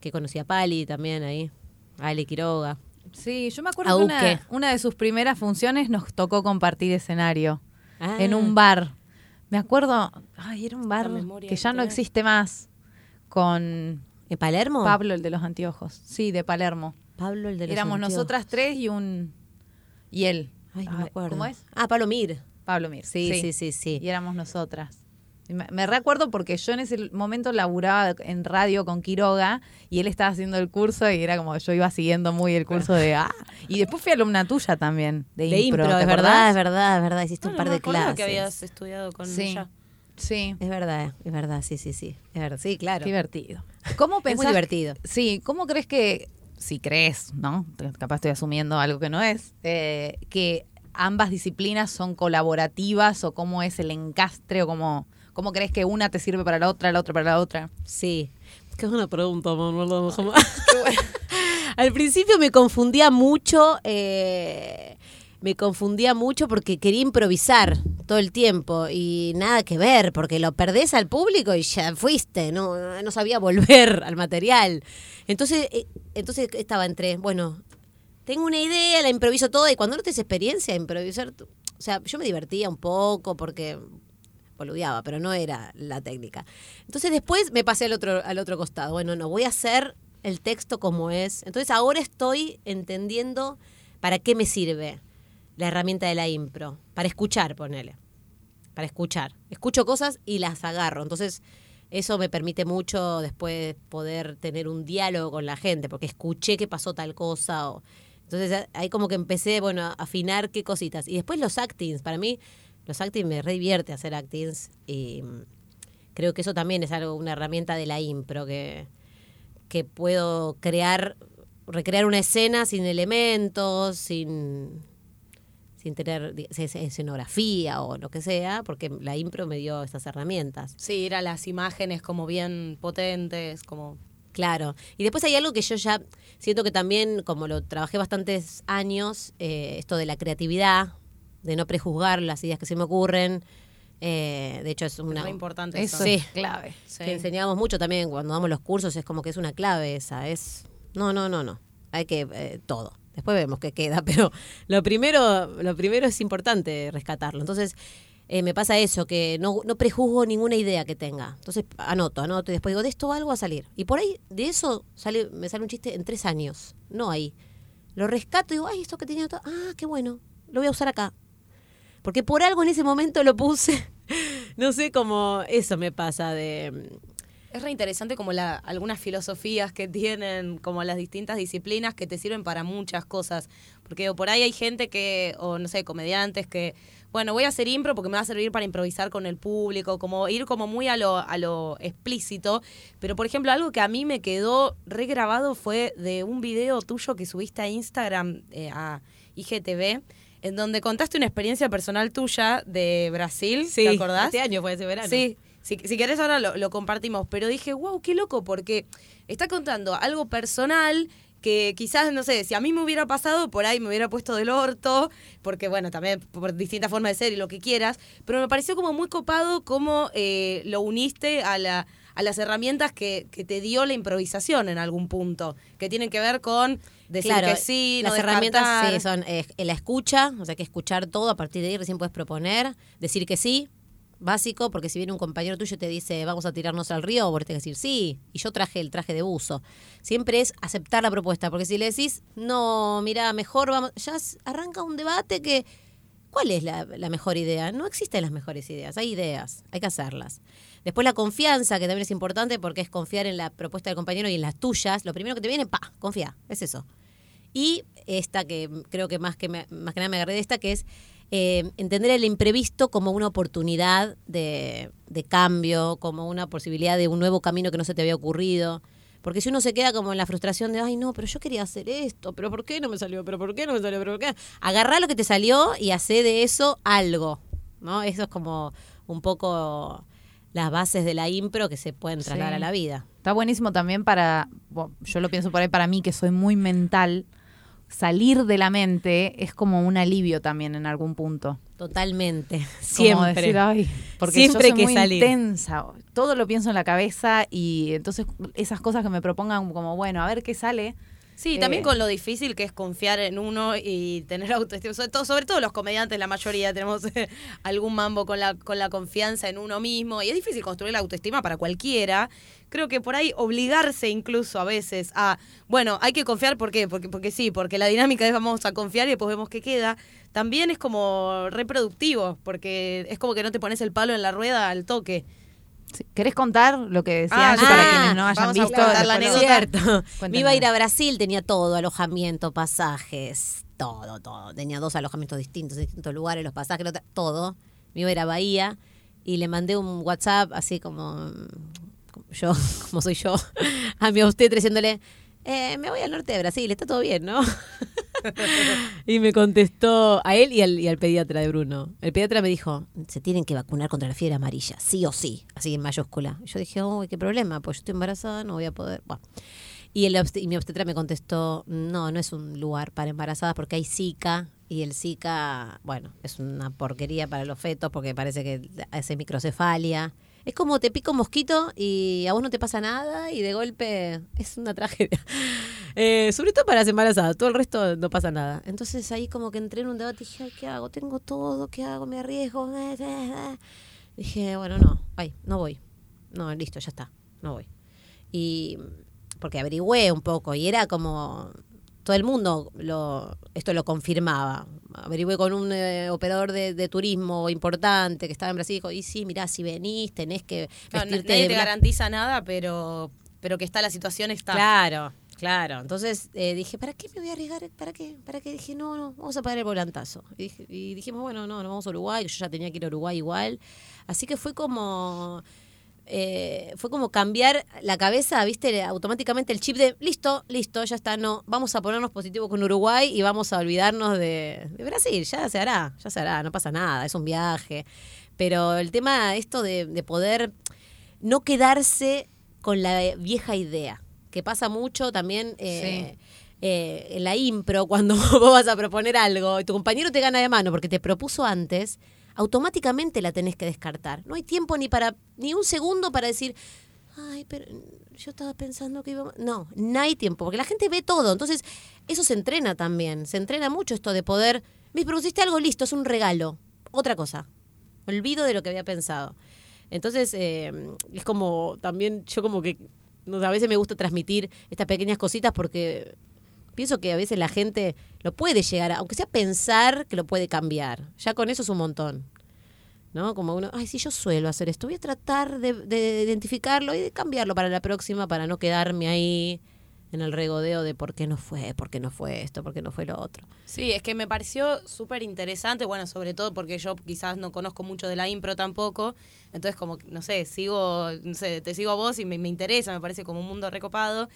Que conocí a Pali también ahí. A Ale Quiroga. Sí, yo me acuerdo que una, de sus primeras funciones nos tocó compartir escenario Ah. en un bar. Me acuerdo, ay, era un bar que ya no existe más, con ¿En Palermo? Pablo, el de los anteojos. Sí, de Palermo. Pablo, el de los Éramos anteojos. nosotras tres y un... Y él. Ay, no Ay, me acuerdo. ¿Cómo es? Ah, Pablo Mir. Pablo Mir. Sí, sí, sí, sí. Y éramos nosotras. Me, me recuerdo porque yo en ese momento laburaba en radio con Quiroga y él estaba haciendo el curso y era como yo iba siguiendo muy el curso de ah. Y después fui alumna tuya también, de, De impro, ¿te es verdad, es verdad, es verdad. Hiciste No, un no par me de clases. que habías estudiado con Sí. ella. Sí, Es verdad, es verdad, sí, sí, sí. Es verdad, sí, claro. divertido. ¿Cómo Es muy pensás? divertido. Sí, ¿cómo crees que, si crees, ¿no? Capaz estoy asumiendo algo que no es, eh, que ambas disciplinas son colaborativas o cómo es el encastre o cómo, cómo crees que una te sirve para la otra, la otra para la otra? Sí. Qué buena pregunta, Manuel. Al principio me confundía mucho, eh, me confundía mucho porque quería improvisar todo el tiempo y nada que ver, porque lo perdés al público y ya fuiste, no, no sabía volver al material. Entonces, eh, entonces estaba entre, bueno, tengo una idea, la improviso toda y cuando no tienes experiencia, improvisar, o sea, yo me divertía un poco porque boludeaba, pero no era la técnica. Entonces después me pasé al otro, al otro costado. Bueno, no, voy a hacer el texto como es. Entonces ahora estoy entendiendo para qué me sirve la herramienta de la impro. Para escuchar, ponele. Para escuchar. Escucho cosas y las agarro. Entonces eso me permite mucho después poder tener un diálogo con la gente, porque escuché que pasó tal cosa. O... Entonces ahí como que empecé, bueno, a afinar qué cositas. Y después los actings. Para mí los actings me re divierte hacer actings y creo que eso también es algo, una herramienta de la impro que, que puedo crear, recrear una escena sin elementos, sin, sin tener escenografía o lo que sea, porque la impro me dio estas herramientas. Sí, eran las imágenes como bien potentes, como... Claro. Y después hay algo que yo ya siento que también, como lo trabajé bastantes años, eh, esto de la creatividad, de no prejuzgar las ideas que se me ocurren. eh, de hecho, es una. Re importante eso. Eso Sí. es clave. Sí. que enseñamos mucho también cuando damos los cursos, es como que es una clave esa. Es. No, no, no, no. Hay que. eh, todo. Después vemos qué queda, pero lo primero, lo primero es importante rescatarlo. Entonces, eh, me pasa eso, que no, no prejuzgo ninguna idea que tenga. Entonces, anoto, anoto y después digo, de esto algo va a salir. Y por ahí, de eso sale, me sale un chiste en tres años, no ahí. Lo rescato y digo, ay, esto que tenía, todo- ah, qué bueno, lo voy a usar acá. Porque por algo en ese momento lo puse. no sé cómo eso me pasa de... Es re interesante como la, algunas filosofías que tienen, como las distintas disciplinas que te sirven para muchas cosas. Porque o por ahí hay gente que, o no sé, comediantes que, bueno, voy a hacer impro porque me va a servir para improvisar con el público, como ir como muy a lo, a lo explícito. Pero por ejemplo, algo que a mí me quedó regrabado fue de un video tuyo que subiste a Instagram, eh, a IGTV, en donde contaste una experiencia personal tuya de Brasil, ¿te acordás? Este año fue ese verano. Sí, si, si querés ahora lo, lo compartimos, pero dije, wow, qué loco, porque está contando algo personal que quizás, no sé, si a mí me hubiera pasado, por ahí me hubiera puesto del orto, porque bueno, también por distintas formas de ser y lo que quieras, pero me pareció como muy copado cómo eh, lo uniste a la a las herramientas que, que te dio la improvisación en algún punto, que tienen que ver con decir Claro, que sí, no las herramientas sí, son eh, la escucha, o sea que escuchar todo, a partir de ahí recién puedes proponer, decir que sí, básico, porque si viene un compañero tuyo y te dice vamos a tirarnos al río, vos tenés que decir sí, y yo traje el traje de buzo. Siempre es aceptar la propuesta, porque si le decís no, mira, mejor vamos, ya arranca un debate que ¿cuál es la, la mejor idea? No existen las mejores ideas, hay ideas, hay que hacerlas. Después la confianza, que también es importante porque es confiar en la propuesta del compañero y en las tuyas. Lo primero que te viene, pa, confía, es eso. Y esta que creo que más que, me- más que nada me agarré de esta, que es eh, entender el imprevisto como una oportunidad de, de cambio, como una posibilidad de un nuevo camino que no se te había ocurrido. Porque si uno se queda como en la frustración de, ay, no, pero yo quería hacer esto, pero ¿por qué no me salió? ¿Pero por qué no me salió? ¿Pero por qué? Agarrá lo que te salió y hacé de eso algo, ¿no? Eso es como un poco las bases de la impro que se pueden trasladar Sí. a la vida. Está buenísimo también para, bueno, yo lo pienso por ahí para mí que soy muy mental, salir de la mente es como un alivio también en algún punto. Totalmente. Como Siempre. decir, "Ay", porque Siempre yo soy que muy salir. intensa, todo lo pienso en la cabeza y entonces esas cosas que me propongan como, bueno, a ver qué sale. Sí, Eh, también con lo difícil que es confiar en uno y tener autoestima. Sobre todo, sobre todo los comediantes, la mayoría tenemos eh, algún mambo con la, con la confianza en uno mismo. Y es difícil construir la autoestima para cualquiera. Creo que por ahí obligarse incluso a veces a, bueno, hay que confiar, ¿por qué? Porque, porque sí, porque la dinámica es vamos a confiar y después vemos qué queda. También es como reproductivo, porque es como que no te pones el palo en la rueda al toque. Sí. ¿Querés contar lo que decía Ah, ah, para quienes no hayan a visto? la. Cierto. Me iba a ir a Brasil, tenía todo, alojamiento, pasajes, todo, todo. Tenía dos alojamientos distintos, distintos lugares, los pasajes, todo. Me iba a ir a Bahía y le mandé un WhatsApp así como, como yo, como soy yo, a mi obstetra diciéndole, eh, me voy al norte de Brasil, está todo bien, ¿no? y me contestó a él y al, pediatra de Bruno. El pediatra me dijo, se tienen que vacunar contra la fiebre amarilla, sí o sí, así en mayúscula. Yo dije, uy, qué problema, pues yo estoy embarazada, no voy a poder. Bueno. Y, el y mi obstetra me contestó, no, no es un lugar para embarazadas porque hay Zika y el Zika, bueno, es una porquería para los fetos porque parece que hace microcefalia. Es como te pica un mosquito y a vos no te pasa nada y de golpe es una tragedia. Eh, sobre todo para las embarazadas, todo el resto no pasa nada. Entonces ahí como que entré en un debate y dije, "Ay, ¿qué hago? Tengo todo, ¿qué hago? Me arriesgo. Dije, bueno, no, ay, no voy. No, listo, ya está, no voy. Y porque averigüé un poco y era como todo el mundo lo esto lo confirmaba. Averigüé con un eh, operador de, de turismo importante que estaba en Brasil y dijo, y sí, mirá, si venís tenés que vestirte nadie de te blanco". garantiza nada, pero, pero que está la situación está. Claro, claro. Entonces eh, dije, ¿para qué me voy a arriesgar? ¿Para qué? ¿Para qué? Dije, no, no, vamos a pagar el volantazo. Y, dije- y dijimos, bueno, no, nos vamos a Uruguay. Yo ya tenía que ir a Uruguay igual. Así que fue como... eh, fue como cambiar la cabeza, viste, automáticamente el chip de listo, listo, ya está, no, vamos a ponernos positivos con Uruguay y vamos a olvidarnos de, de Brasil, ya se hará, ya se hará, no pasa nada, es un viaje. Pero el tema, esto de, de poder no quedarse con la vieja idea, que pasa mucho también eh, eh, en la impro, cuando vos vas a proponer algo y tu compañero te gana de mano porque te propuso antes, automáticamente la tenés que descartar. No hay tiempo ni para ni un segundo para decir, ay, pero yo estaba pensando que íbamos... No, no hay tiempo, porque la gente ve todo. Entonces, eso se entrena también. Se entrena mucho esto de poder, me propusiste algo listo, es un regalo. Otra cosa. Olvido de lo que había pensado. Entonces, eh, es como también, yo como que a veces me gusta transmitir estas pequeñas cositas porque pienso que a veces la gente lo puede llegar a, aunque sea pensar que lo puede cambiar. Ya con eso es un montón. ¿no? Como uno, ay, sí, yo suelo hacer esto, voy a tratar de, de identificarlo y de cambiarlo para la próxima, para no quedarme ahí en el regodeo de por qué no fue, por qué no fue esto, por qué no fue lo otro. Sí, es que me pareció súper interesante, bueno, sobre todo porque yo quizás no conozco mucho de la impro tampoco, entonces como, no sé, sigo, no sé, te sigo a vos y me interesa, me parece como un mundo recopado,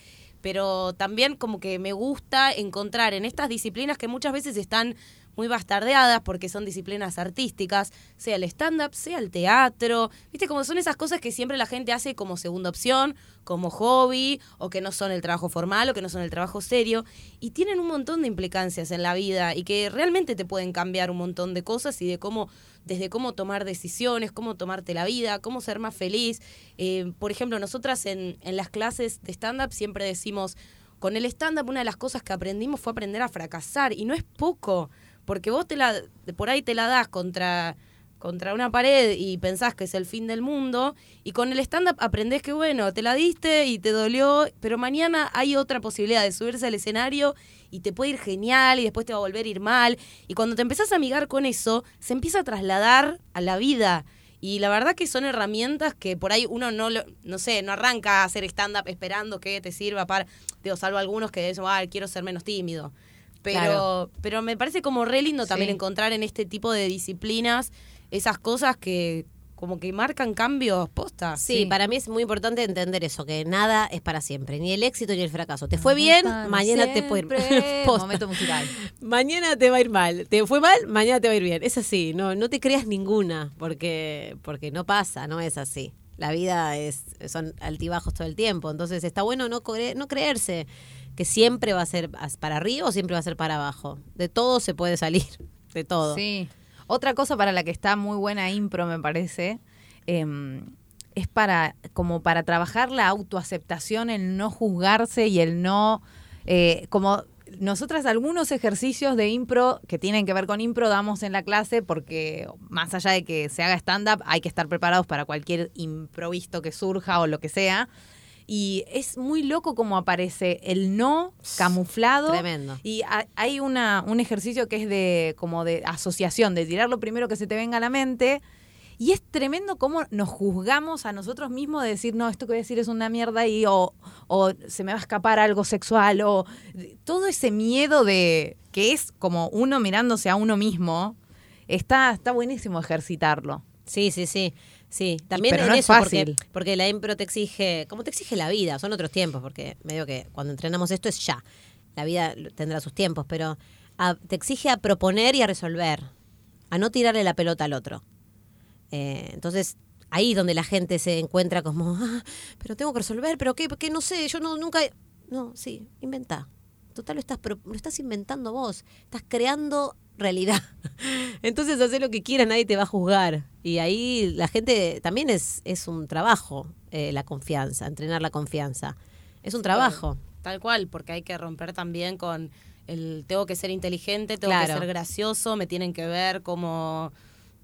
pero también como que me gusta encontrar en estas disciplinas que muchas veces están muy bastardeadas porque son disciplinas artísticas, sea el stand-up, sea el teatro, viste, como son esas cosas que siempre la gente hace como segunda opción, como hobby, o que no son el trabajo formal, o que no son el trabajo serio, y tienen un montón de implicancias en la vida y que realmente te pueden cambiar un montón de cosas y de cómo, desde cómo tomar decisiones, cómo tomarte la vida, cómo ser más feliz. Eh, por ejemplo, nosotras en, en las clases de stand-up siempre decimos, con el stand-up una de las cosas que aprendimos fue aprender a fracasar, y no es poco porque vos te la, por ahí te la das contra, contra una pared y pensás que es el fin del mundo, y con el stand-up aprendés que, bueno, te la diste y te dolió, pero mañana hay otra posibilidad de subirse al escenario y te puede ir genial y después te va a volver a ir mal, y cuando te empezás a amigar con eso, se empieza a trasladar a la vida. Y la verdad que son herramientas que por ahí uno no, lo, no sé, no arranca a hacer stand-up esperando que te sirva para, digo, salvo algunos que dicen, ah, quiero ser menos tímido. Pero, Claro. pero me parece como re lindo también Sí. encontrar en este tipo de disciplinas esas cosas que como que marcan cambios posta. Sí, Sí. para mí es muy importante entender eso, que nada es para siempre, ni el éxito ni el fracaso. Te fue bien, mañana te puede ir siempre. Posta. Momento musical. Mañana te va a ir mal. Te fue mal, mañana te va a ir bien. Es así, no, no te creas ninguna, porque, porque no pasa, no es así. La vida es, son altibajos todo el tiempo. Entonces está bueno no, no creerse que siempre va a ser para arriba o siempre va a ser para abajo. De todo se puede salir. De todo. Sí. Otra cosa para la que está muy buena impro, me parece, em, es para como para trabajar la autoaceptación, el no juzgarse y el no eh, como nosotras algunos ejercicios de impro que tienen que ver con impro damos en la clase porque más allá de que se haga stand-up hay que estar preparados para cualquier improvisto que surja o lo que sea. Y es muy loco como aparece el no camuflado. Tremendo. Y ha- hay una, un ejercicio que es de como de asociación, de tirar lo primero que se te venga a la mente. Y es tremendo cómo nos juzgamos a nosotros mismos de decir, no, esto que voy a decir es una mierda y o, o se me va a escapar algo sexual o todo ese miedo de que es como uno mirándose a uno mismo. Está, está buenísimo ejercitarlo. Sí, sí, sí. Sí, también pero en no es eso, porque, fácil. porque la impro te exige, como te exige la vida, son otros tiempos, porque medio que cuando entrenamos esto es ya. La vida tendrá sus tiempos, pero a- te exige a proponer y a resolver, a no tirarle la pelota al otro. Eh, entonces, ahí donde la gente se encuentra como, "Ah, pero tengo que resolver, pero qué, qué no sé, yo no nunca. No, sí, inventa. Total, lo estás, lo estás inventando vos, estás creando realidad. Entonces, haz lo que quieras, nadie te va a juzgar. Y ahí la gente también es, es un trabajo, eh, la confianza, entrenar la confianza. Es un trabajo. Tal cual, porque hay que romper también con el tengo que ser inteligente, tengo Claro. que ser gracioso, me tienen que ver como,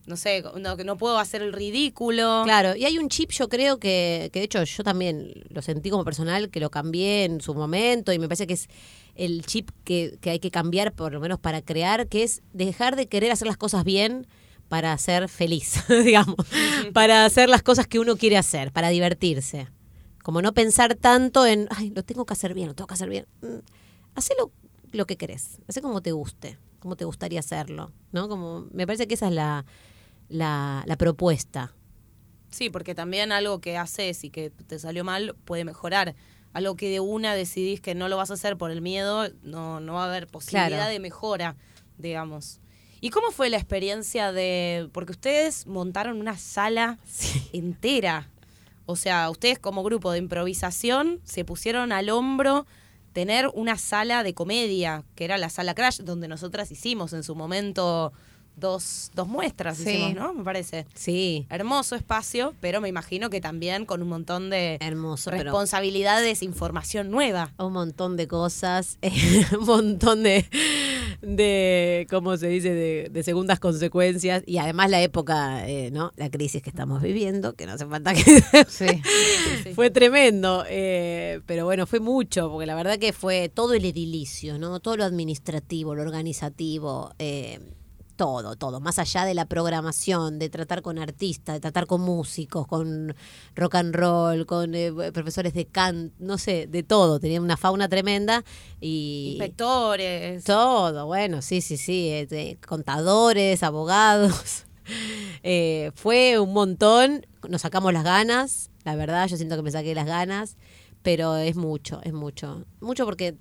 no sé, no, que no puedo hacer el ridículo. Claro, y hay un chip, yo creo que, que de hecho yo también lo sentí como personal, que lo cambié en su momento y me parece que es el chip que, que hay que cambiar, por lo menos para crear, que es dejar de querer hacer las cosas bien para ser feliz, digamos, para hacer las cosas que uno quiere hacer, para divertirse. Como no pensar tanto en, ay, lo tengo que hacer bien, lo tengo que hacer bien. Mm, Hacelo lo que querés, hacé como te guste, como te gustaría hacerlo, ¿no? Como, me parece que esa es la, la, la propuesta. Sí, porque también algo que haces y que te salió mal puede mejorar. Algo que de una decidís que no lo vas a hacer por el miedo, no, no va a haber posibilidad Claro. de mejora, digamos. ¿Y cómo fue la experiencia de...? Porque ustedes montaron una sala entera. O sea, ustedes como grupo de improvisación se pusieron al hombro tener una sala de comedia, que era la sala Crash, donde nosotras hicimos en su momento dos, dos muestras, Sí. hicimos, ¿no? Me parece. Sí, Hermoso espacio, pero me imagino que también con un montón de hermoso, pero responsabilidades, información nueva. un montón de cosas, un montón de, de ¿cómo se dice?, de, de segundas consecuencias y además la época, eh, ¿no? La crisis que estamos viviendo, que no hace falta que... Sí. Fue tremendo, eh, pero bueno, fue mucho, porque la verdad que fue todo el edilicio, ¿no? Todo lo administrativo, lo organizativo, eh, todo, todo, más allá de la programación, de tratar con artistas, de tratar con músicos, con rock and roll, con eh, profesores de cant, no sé, de todo, tenía una fauna tremenda y Inspectores. todo, bueno, sí, sí, sí, eh, contadores, abogados. Eh, fue un montón, nos sacamos las ganas, la verdad, yo siento que me saqué las ganas, pero es mucho, es mucho. Mucho porque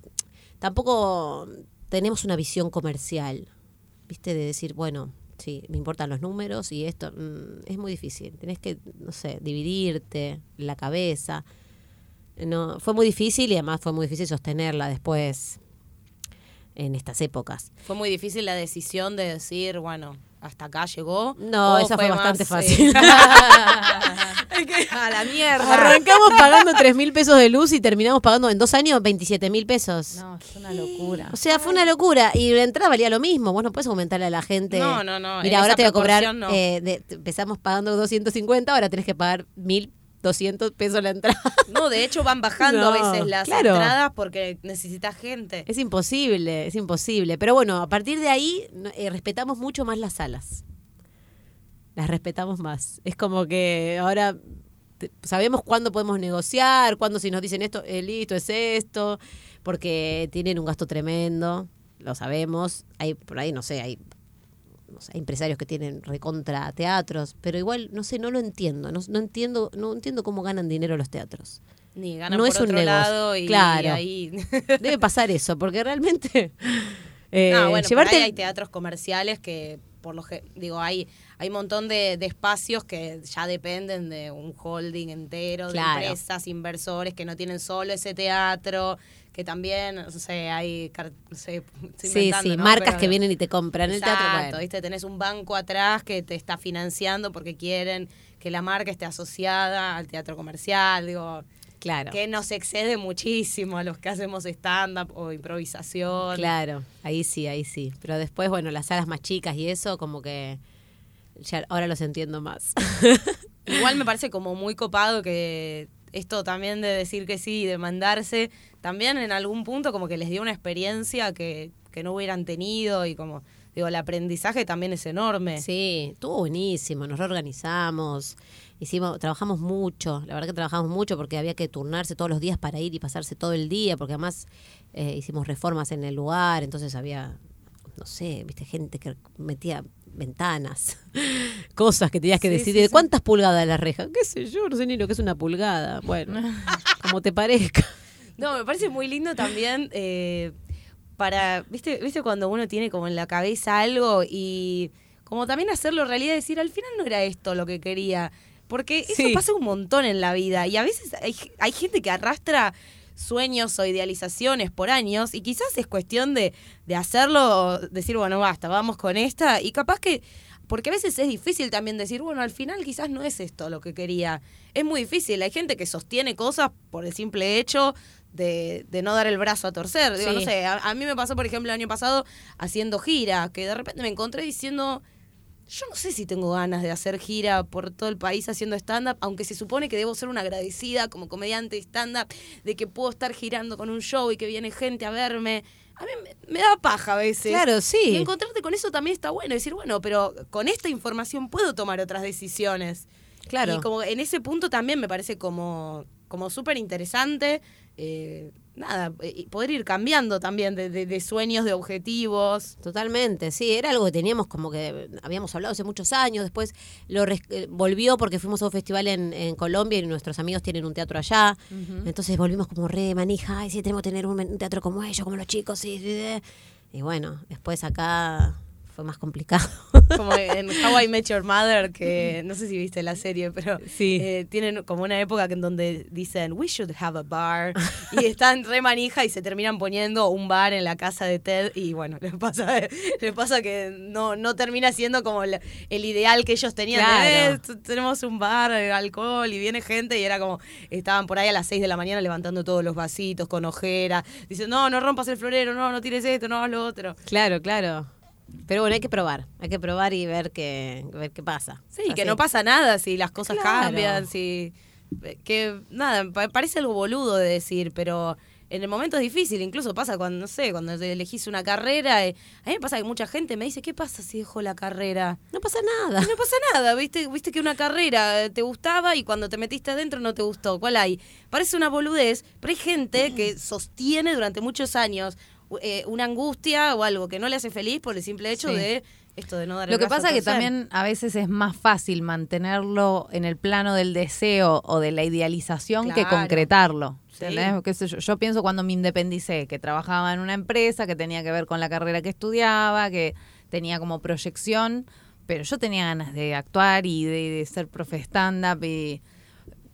tampoco tenemos una visión comercial, ¿viste? De decir, bueno, sí, me importan los números y esto mm, es muy difícil. Tenés que, no sé, dividirte la cabeza. No, fue muy difícil y además fue muy difícil sostenerla después en estas épocas. Fue muy difícil la decisión de decir, bueno, hasta acá llegó. No, esa fue bastante eh, fácil. a la mierda. Arrancamos pagando 3 mil pesos de luz y terminamos pagando en dos años 27 mil pesos. No, es una locura. O sea, fue una locura. Y la entrada valía lo mismo. Vos no puedes aumentarle a la gente. No, no, no, en Mira, ahora te voy a cobrar. no. eh, de- empezamos pagando 250, ahora tenés que pagar 1200 pesos la entrada. No, de hecho van bajando No, a veces las claro. entradas porque necesitas gente. Es imposible, es imposible. Pero bueno, a partir de ahí eh, respetamos mucho más las salas. Las respetamos más. Es como que ahora sabemos cuándo podemos negociar, cuándo si nos dicen esto, eh, listo, es esto, porque tienen un gasto tremendo, lo sabemos. Hay por ahí, no sé, hay, sé, hay empresarios que tienen recontra teatros, pero igual, no sé, no lo entiendo. No, no entiendo, no entiendo cómo ganan dinero los teatros. Ni ganan No por es un negocio. lado y, Claro. y ahí. Debe pasar eso, porque realmente. eh, no, bueno, por llevarte ahí hay teatros comerciales que, por lo que digo, hay, hay un montón de, de espacios que ya dependen de un holding entero, Claro. de empresas, inversores que no tienen solo ese teatro, que también, no sé, hay, no sé, Sí, sí, ¿no? marcas Pero- que vienen y te compran el teatro. Exacto. ¿viste? Tenés un banco atrás que te está financiando porque quieren que la marca esté asociada al teatro comercial, digo, Claro. que nos excede muchísimo a los que hacemos stand-up o improvisación. Claro, ahí sí, ahí sí. Pero después, bueno, las salas más chicas y eso, como que ya ahora los entiendo más. Igual me parece como muy copado que esto también de decir que sí, de mandarse, también en algún punto como que les dio una experiencia que, que no hubieran tenido y como, digo, el aprendizaje también es enorme. Sí, estuvo buenísimo, nos reorganizamos, hicimos, trabajamos mucho, la verdad que trabajamos mucho porque había que turnarse todos los días para ir y pasarse todo el día, porque además eh, hicimos reformas en el lugar, entonces había, no sé, viste, gente que metía ventanas, cosas que tenías que Sí, sí, sí. ¿Cuántas pulgadas la reja? ¿Qué sé yo? No sé ni lo que es una pulgada. Bueno, como te parezca. No, me parece muy lindo también eh, para, ¿viste, ¿viste cuando uno tiene como en la cabeza algo y como también hacerlo realidad, decir, al final no era esto lo que quería? Porque eso Sí. pasa un montón en la vida y a veces hay, hay gente que arrastra sueños o idealizaciones por años y quizás es cuestión de, de hacerlo, decir, bueno, basta, vamos con esta y capaz que... Porque a veces es difícil también decir, bueno, al final quizás no es esto lo que quería. Es muy difícil. Hay gente que sostiene cosas por el simple hecho de, de no dar el brazo a torcer. Digo, Sí. no sé, a, a mí me pasó, por ejemplo, el año pasado haciendo gira, que de repente me encontré diciendo, yo no sé si tengo ganas de hacer gira por todo el país haciendo stand-up, aunque se supone que debo ser una agradecida como comediante de stand-up, de que puedo estar girando con un show y que viene gente a verme. A mí me, me da paja a veces. Claro, Y sí. encontrarte con eso también está bueno. Decir, bueno, pero con esta información puedo tomar otras decisiones. Claro. Y como en ese punto también me parece como, como súper interesante. eh, nada, eh, y poder ir cambiando también de, de- de sueños, de objetivos. Totalmente, sí, era algo que teníamos como que habíamos hablado hace muchos años, después lo res- eh, volvió porque fuimos a un festival en, en Colombia y nuestros amigos tienen un teatro allá, entonces volvimos como re manija, ay, sí, tenemos que tener un, un teatro como ellos, como los chicos, sí, sí, sí". y bueno, después acá fue más complicado. Como en How I Met Your Mother, que no sé si viste la serie, pero Sí. eh, tienen como una época en donde dicen, we should have a bar. Y están re manija y se terminan poniendo un bar en la casa de Ted. Y bueno, les pasa, les pasa que no, no termina siendo como el, el ideal que ellos tenían. de. "Eh, tenemos un bar, eh, alcohol y viene gente. Y era como, estaban por ahí a las 6 de la mañana levantando todos los vasitos con ojera. Dicen, no, no rompas el florero, no, no tires esto, no hagas lo otro. Claro, claro. Pero bueno, hay que probar, hay que probar y ver qué, ver qué pasa. Sí, que no pasa nada si las cosas Claro. cambian, si... Que nada, pa- parece algo boludo de decir, pero en el momento es difícil, incluso pasa cuando, no sé, cuando elegís una carrera, eh, a mí me pasa que mucha gente me dice, ¿qué pasa si dejo la carrera? No pasa nada. Y no pasa nada, ¿viste? Viste que una carrera te gustaba y cuando te metiste adentro no te gustó. ¿Cuál hay? Parece una boludez, pero hay gente que sostiene durante muchos años eh, una angustia o algo que no le hace feliz por el simple hecho Sí. de esto de no dar el Lo que pasa es que también a veces es más fácil mantenerlo en el plano del deseo o de la idealización que concretarlo. Sí. ¿entendés? Qué sé yo, yo pienso cuando me independicé, que trabajaba en una empresa que tenía que ver con la carrera que estudiaba, que tenía como proyección, pero yo tenía ganas de actuar y de, de ser profe stand-up y,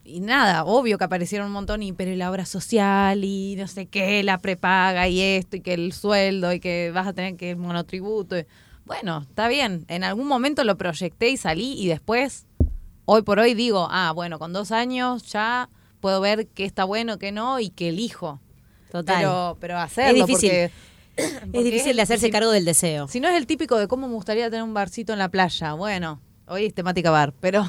y nada, obvio que aparecieron un montón, y pero y la obra social y no sé qué, la prepaga y esto y que el sueldo y que vas a tener que el monotributo. y- Bueno, está bien, en algún momento lo proyecté y salí y después, hoy por hoy digo, ah, bueno, con dos años ya puedo ver qué está bueno, qué no y qué elijo. Total. Pero, pero hacerlo, difícil. porque- es difícil de hacerse si- cargo del deseo. Si no es el típico de cómo me gustaría tener un barcito en la playa, bueno, hoy es temática bar, pero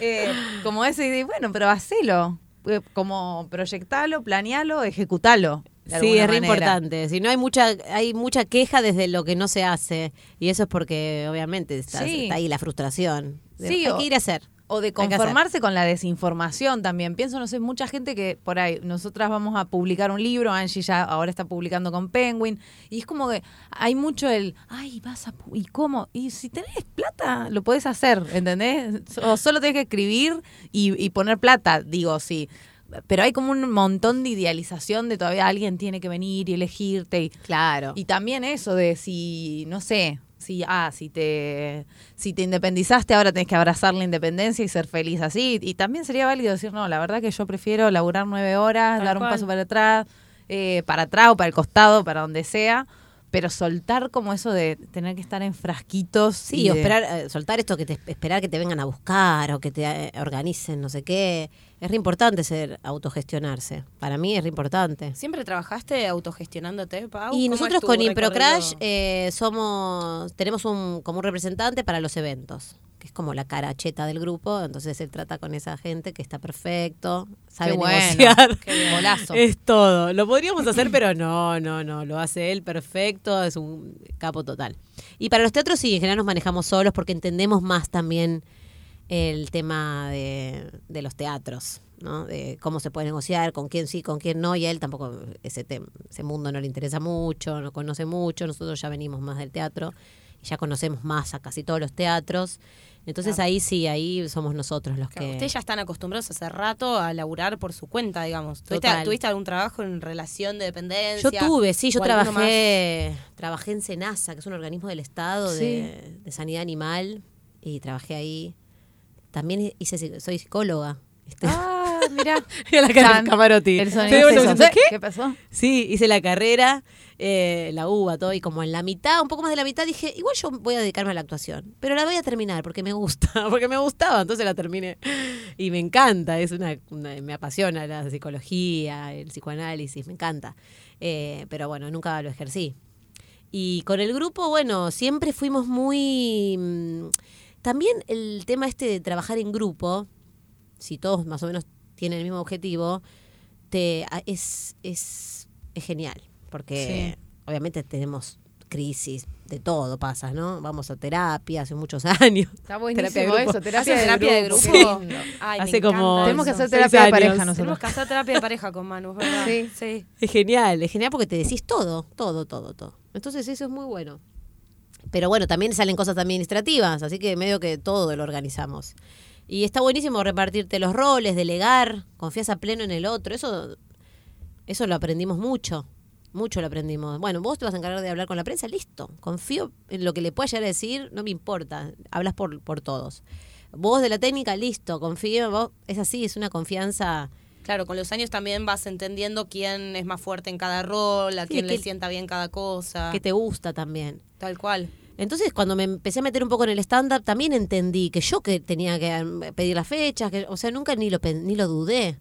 Eh, como ese, y bueno, pero hacelo, Eh, como proyectalo, planealo, ejecutalo. Sí, es re importante. Si no hay mucha, hay mucha queja desde lo que no se hace. Y eso es porque obviamente está, Sí. está ahí la frustración. De- Sí, hay o- que ir a hacer. O de conformarse con la desinformación también. Pienso, no sé, mucha gente que por ahí, nosotras vamos a publicar un libro, Angie ya ahora está publicando con Penguin, y es como que hay mucho el, ay, vas a, ¿y cómo? Y si tenés plata, lo podés hacer, ¿entendés? O solo tenés que escribir y, y poner plata, digo, sí. Pero hay como un montón de idealización de todavía alguien tiene que venir y elegirte. Y, Claro. y también eso de si, no sé, si, ah, si te, si te independizaste, ahora tenés que abrazar la independencia y ser feliz así. Y también sería válido decir, no, la verdad que yo prefiero laburar nueve horas, Tal dar un cual. paso para atrás, eh, para atrás o para el costado, para donde sea, pero soltar como eso de tener que estar en frasquitos. Sí, y o esperar, eh, soltar esto que te esperar que te vengan a buscar o que te eh, organicen, no sé qué. Es re importante ser autogestionarse. Para mí es re importante. ¿Siempre trabajaste autogestionándote, Pau? Y ¿Cómo es nosotros con Improcrash eh, somos, tenemos un, como un representante para los eventos, que es como la cara cheta del grupo, entonces él trata con esa gente que está perfecto, sabe Qué bueno, negociar. qué bien. Golazo. Es todo. Lo podríamos hacer, pero no, no, no. Lo hace él perfecto, es un capo total. Y para los teatros sí, en general nos manejamos solos porque entendemos más también el tema de, de los teatros, ¿no? De cómo se puede negociar, con quién sí, con quién no. Y a él tampoco ese, tem- ese mundo no le interesa mucho, no conoce mucho. Nosotros ya venimos más del teatro y ya conocemos más a casi todos los teatros. Entonces ahí sí, ahí somos nosotros los Claro, que... Ustedes ya están acostumbrados hace rato a laburar por su cuenta, digamos. ¿Tuviste, Total. ¿Tuviste algún trabajo en relación de dependencia? Yo tuve, sí, yo trabajé, trabajé en SENASA, que es un organismo del Estado de sanidad animal, y trabajé ahí. También hice, soy psicóloga. Este, Ah, mira. Mira la. El sonido bueno, eso. ¿sabes ¿Qué? qué? pasó? Sí, hice la carrera, eh, la UBA, todo, y como en la mitad, un poco más de la mitad, dije, igual yo voy a dedicarme a la actuación, pero la voy a terminar porque me gusta, porque me gustaba, entonces la terminé. Y me encanta, es una, una- me apasiona la psicología, el psicoanálisis, me encanta. Eh, pero bueno, nunca lo ejercí. Y con el grupo, bueno, siempre fuimos muy... mm, También el tema este de trabajar en grupo, si todos más o menos tienen el mismo objetivo, te, es, es, es genial. Porque obviamente tenemos crisis, de todo pasa, ¿no? Vamos a terapia hace muchos años. Está Terapia buenísimo de grupo. eso, terapia, ¿Hacen de terapia de grupo. me Hace como- Tenemos que hacer terapia de pareja Tenemos nosotros. que hacer terapia de pareja con Manu, ¿verdad? Sí. sí. Es genial, es genial porque te decís todo, todo, todo, todo. Entonces eso es muy bueno. Pero bueno, también salen cosas administrativas, así que medio que todo lo organizamos. Y está buenísimo repartirte los roles, delegar, confías a pleno en el otro. Eso, eso lo aprendimos mucho, mucho lo aprendimos. Bueno, vos te vas a encargar de hablar con la prensa, listo. Confío en lo que le pueda llegar a decir, no me importa, hablas por, por todos. Vos de la técnica, listo, confío, vos, es así, es una confianza Claro, con los años también vas entendiendo quién es más fuerte en cada rol, a Sí, quién le sienta bien cada cosa. que te gusta también. Tal cual. Entonces, cuando me empecé a meter un poco en el stand-up, también entendí que yo que tenía que mm, pedir las fechas, que, o sea, nunca ni lo, ni lo dudé.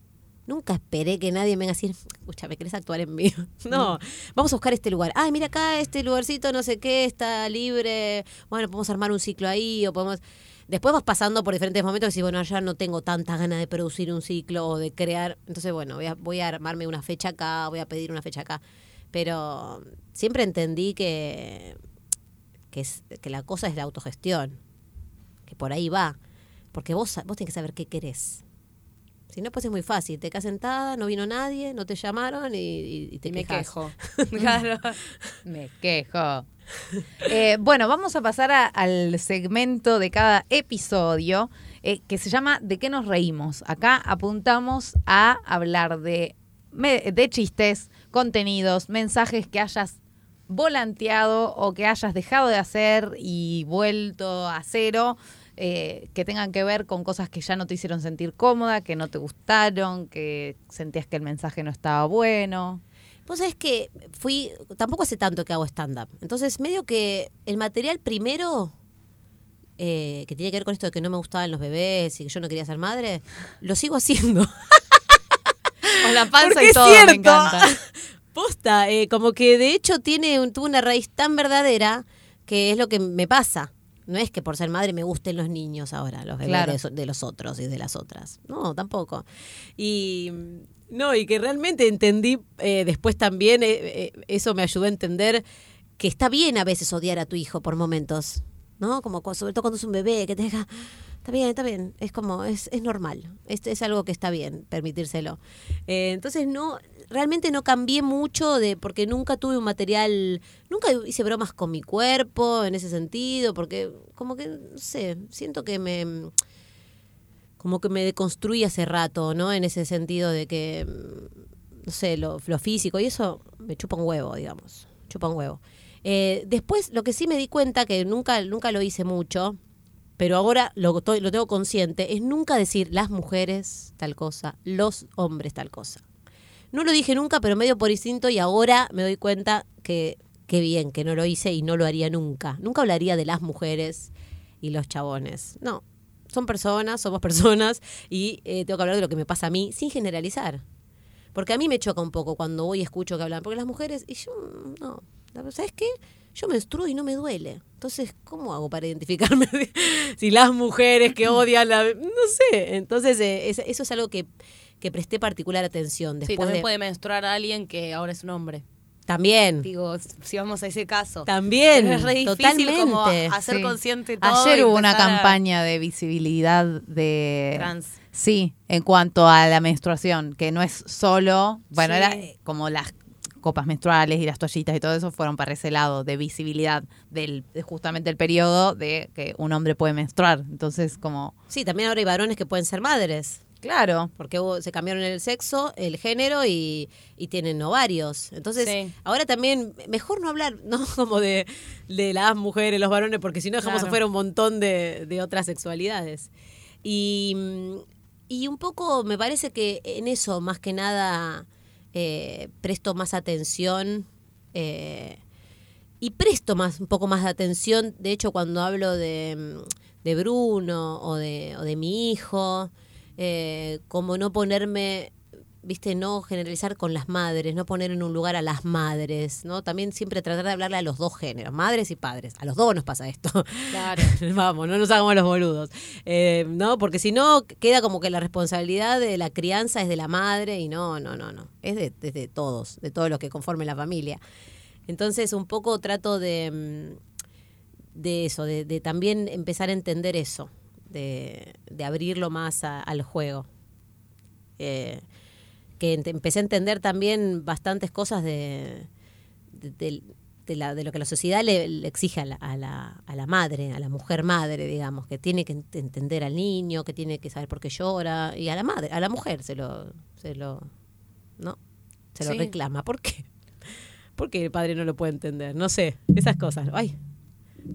Nunca esperé que nadie me venga a decir, escucha, ¿me querés actuar en mí? No, vamos a buscar este lugar. Ay, mira acá, este lugarcito, no sé qué, está libre. Bueno, podemos armar un ciclo ahí o podemos... Después vas pasando por diferentes momentos y decís, bueno, ya no tengo tantas ganas de producir un ciclo o de crear. Entonces, bueno, voy a, voy a armarme una fecha acá, voy a pedir una fecha acá. Pero siempre entendí que, que, es, que la cosa es la autogestión, que por ahí va. Porque vos, vos tenés que saber qué querés. Si no, pues es muy fácil. Te quedas sentada, no vino nadie, no te llamaron y, y- y te Y me quejas. quejo. claro. Me quejo. Eh, bueno, vamos a pasar al segmento de cada episodio eh, que se llama ¿De qué nos reímos? Acá apuntamos a hablar de, de chistes, contenidos, mensajes que hayas volanteado o que hayas dejado de hacer y vuelto a cero. eh, que tengan que ver con cosas que ya no te hicieron sentir cómoda, que no te gustaron, que sentías que el mensaje no estaba bueno. Vos sabés que fui, tampoco hace tanto que hago stand-up. Entonces, medio que el material primero, eh, que tiene que ver con esto de que no me gustaban los bebés y que yo no quería ser madre, lo sigo haciendo. Con la panza Porque y es todo, me encanta. Posta, eh, como que de hecho tiene un- tuvo una raíz tan verdadera que es lo que me pasa. No es que por ser madre me gusten los niños ahora, los bebés Claro. de, so- de los otros y de las otras. No, tampoco. Y no, y que realmente entendí eh, después también, eh, eh, eso me ayudó a entender que está bien a veces odiar a tu hijo por momentos, ¿no? Como sobre todo cuando es un bebé que te deja, está bien, está bien, es como, es, es normal, es, es algo que está bien permitírselo. Eh, entonces no, realmente no cambié mucho de, porque nunca tuve un material, nunca hice bromas con mi cuerpo en ese sentido, porque como que, no sé, siento que me como que me deconstruí hace rato, ¿no? En ese sentido de que, mm, no sé, lo, físico y eso me chupa un huevo, digamos, chupa un huevo. Eh, después, lo que sí me di cuenta, que nunca, nunca lo hice mucho, pero ahora lo, lo tengo consciente, es nunca decir las mujeres tal cosa, los hombres tal cosa. No lo dije nunca, pero medio por instinto y ahora me doy cuenta que qué bien que no lo hice y no lo haría nunca. Nunca hablaría de las mujeres y los chabones. No, son personas, somos personas y eh, tengo que hablar de lo que me pasa a mí sin generalizar. Porque a mí me choca un poco cuando voy y escucho que hablan. Porque las mujeres, y yo, mm, no, ¿sabes qué? Yo menstruo y no me duele. Entonces, ¿cómo hago para identificarme? si las mujeres que odian la... No sé. Entonces, eh, es- eso es algo que, que presté particular atención. Sí, Después también de- puede menstruar a alguien que ahora es un hombre. También. Digo, si vamos a ese caso. También. Es re difícil como totalmente. hacer Sí. consciente todo. Ayer hubo una a- campaña de visibilidad de Trans. Sí, en cuanto a la menstruación, que no es solo, bueno, Sí. era como las copas menstruales y las toallitas y todo eso fueron para ese lado de visibilidad del de justamente el periodo de que un hombre puede menstruar. Entonces, como, Sí, también ahora hay varones que pueden ser madres. Claro, Porque hubo- se cambiaron el sexo, el género y, y tienen ovarios. Entonces, Sí. ahora también, mejor no hablar, ¿no? Como de, de las mujeres, los varones, porque si no dejamos Claro. afuera un montón de, de otras sexualidades. Y, y un poco me parece que en eso, más que nada, eh, presto más atención. eh, y presto más un poco más de atención de hecho cuando hablo de, de Bruno o de, o de mi hijo eh, como no ponerme viste no generalizar con las madres no poner en un lugar a las madres no también siempre tratar de hablarle a los dos géneros madres y padres a los dos nos pasa esto Claro. Vamos, no nos hagamos los boludos. Eh, no, porque si no, queda como que la responsabilidad de la crianza es de la madre y no, no, no, no. Es de, todos, de todos los que conformen la familia. Entonces, un poco trato de, mm, de eso, de, de también empezar a entender eso, de, de abrirlo más a- al juego. Eh, que empecé a entender también bastantes cosas de, de, la- lo que la sociedad le, le exige a la, a, la, a la madre, a la mujer madre, digamos, que tiene que ent- entender al niño, que tiene que saber por qué llora, y a la madre, a la mujer se lo, se lo, ¿no? Se lo Sí. reclama. ¿Por qué? Porque el padre no lo puede entender. No sé, esas cosas. Ay,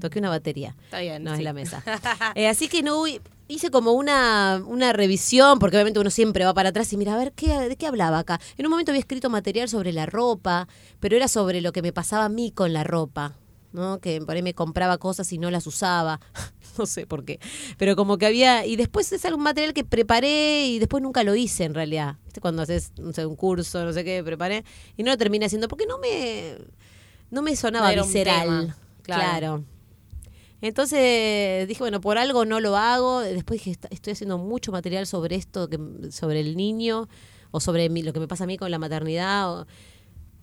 toqué una batería. Está bien. No, sí. es la mesa. Eh, así que no hice como una, una revisión, porque obviamente uno siempre va para atrás y mira, a ver, ¿qué, ¿de qué hablaba acá? En un momento había escrito material sobre la ropa, pero era sobre lo que me pasaba a mí con la ropa, ¿no? Que por ahí me compraba cosas y no las usaba. no sé por qué. Pero como que había... Y después es algún material que preparé y después nunca lo hice en realidad. ¿Viste? Cuando haces no sé, un curso, no sé qué, preparé. Y no lo terminé haciendo porque no me... No me sonaba No visceral. claro. Entonces dije, bueno, por algo no lo hago. Después dije, "Est- estoy haciendo mucho material sobre esto, que, sobre el niño, o sobre mi- lo que me pasa a mí con la maternidad. o-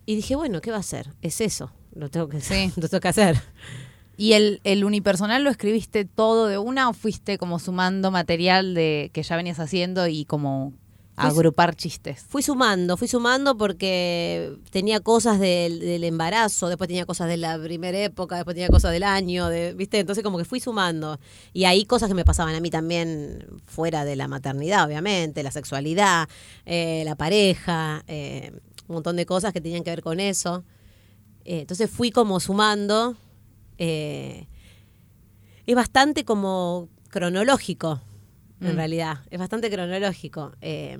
y dije, bueno, ¿qué va a hacer? Es eso, lo tengo que, Sí. lo tengo que hacer. ¿Y el, el unipersonal lo escribiste todo de una o fuiste como sumando material de que ya venías haciendo y como Agrupar chistes? Fui sumando, fui sumando porque tenía cosas del, del embarazo, después tenía cosas de la primera época, después tenía cosas del año, de, ¿viste? Entonces como que fui sumando. Y ahí cosas que me pasaban a mí también fuera de la maternidad, obviamente, la sexualidad, eh, la pareja, eh, un montón de cosas que tenían que ver con eso. Eh, entonces fui como sumando. es bastante como cronológico, en Mm. realidad. Es bastante cronológico. Eh,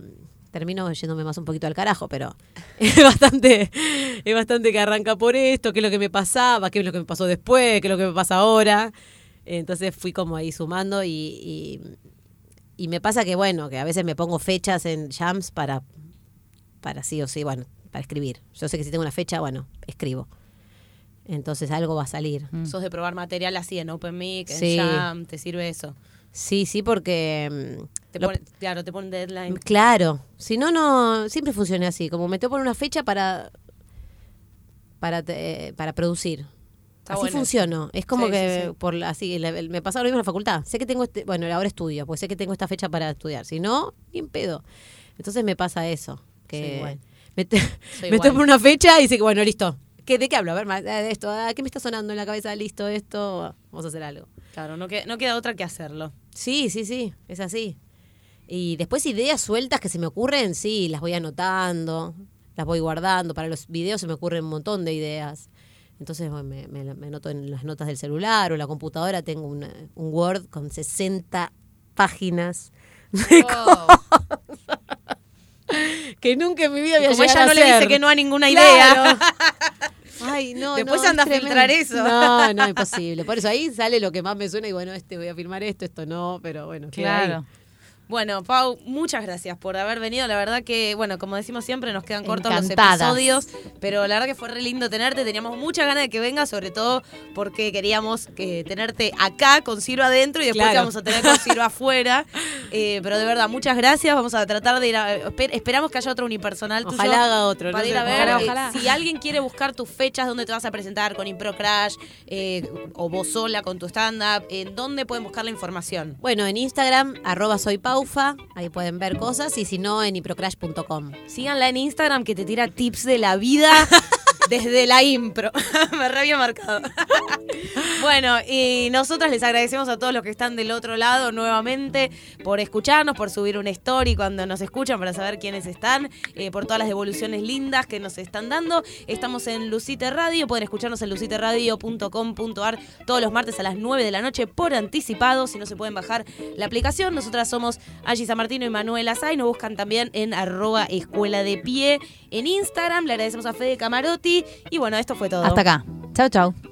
termino yéndome más un poquito al carajo, pero es bastante, es bastante que arranca por esto, qué es lo que me pasaba, qué es lo que me pasó después, qué es lo que me pasa ahora. Entonces fui como ahí sumando y, y, y me pasa que, bueno, que a veces me pongo fechas en jams para, para sí o sí, bueno, para escribir. Yo sé que si tengo una fecha, bueno, escribo. Entonces algo va a salir. Mm. Sos de probar material así en Open Mic, en Sí. Jam, te sirve eso. Sí, sí, porque... mm, Te lo- pone- claro, te ponen deadline. Claro, si no, no, siempre funciona así, como me poner una fecha para, para, te- para producir. Está así bueno funciono. Es como Sí, que sí, sí. por la- así me pasa lo mismo en la facultad. Sé que tengo este, bueno, ahora estudio, pues sé que tengo esta fecha para estudiar. Si no, ni en pedo. Entonces me pasa eso, que igual. me, te- me por una fecha y sé que bueno, listo. ¿Qué, ¿De qué hablo? A ver, más, de esto, ah, ¿qué me está sonando en la cabeza? Listo, esto, vamos a hacer algo. Claro, no, que- no queda otra que hacerlo. Sí, sí, sí, es así. Y después ideas sueltas que se me ocurren, sí, las voy anotando, las voy guardando. Para los videos se me ocurren un montón de ideas. Entonces bueno, me, me, me anoto en las notas del celular o en la computadora. Tengo una- un Word con 60 páginas que nunca en mi vida había como ella a no le dice que no a ninguna Claro. idea. Ay, no, Después no, anda a filtrar eso. No, no, imposible. Por eso ahí sale lo que más me suena y bueno, este voy a firmar esto, esto no, pero bueno, queda ahí. Bueno, Pau, muchas gracias por haber venido. La verdad que, bueno, como decimos siempre, nos quedan cortos los episodios, pero la verdad que fue re lindo tenerte. Teníamos muchas ganas de que vengas, sobre todo porque queríamos que tenerte acá con Ciro adentro y después Claro. te vamos a tener con Ciro afuera. Eh, pero de verdad, muchas gracias. Vamos a tratar de ir a. esper- esperamos que haya otro unipersonal tuyo. Ojalá haga otro. no Para ir a ver, ojalá, eh, ojalá. si alguien quiere buscar tus fechas, dónde te vas a presentar con Impro Crash eh, o vos sola con tu stand-up, ¿en dónde pueden buscar la información? Bueno, en Instagram, arroba soy Ahí pueden ver cosas, y si no, en hiprocrash.com. Síganla en Instagram que te tira tips de la vida desde la impro. Me re había marcado. bueno, y nosotras les agradecemos a todos los que están del otro lado nuevamente por escucharnos, por subir una story cuando nos escuchan para saber quiénes están, eh, por todas las devoluciones lindas que nos están dando. Estamos en Lucite Radio, pueden escucharnos en luciteradio.com.ar todos los martes a las 9 de la noche por anticipado, si no se pueden bajar la aplicación. Nosotras somos Angie San Martino y Manuela Say, nos buscan también en arroba escuela de pie en Instagram. Le agradecemos a Fede Camarotti y bueno, esto fue todo. Hasta acá. Chau, chau.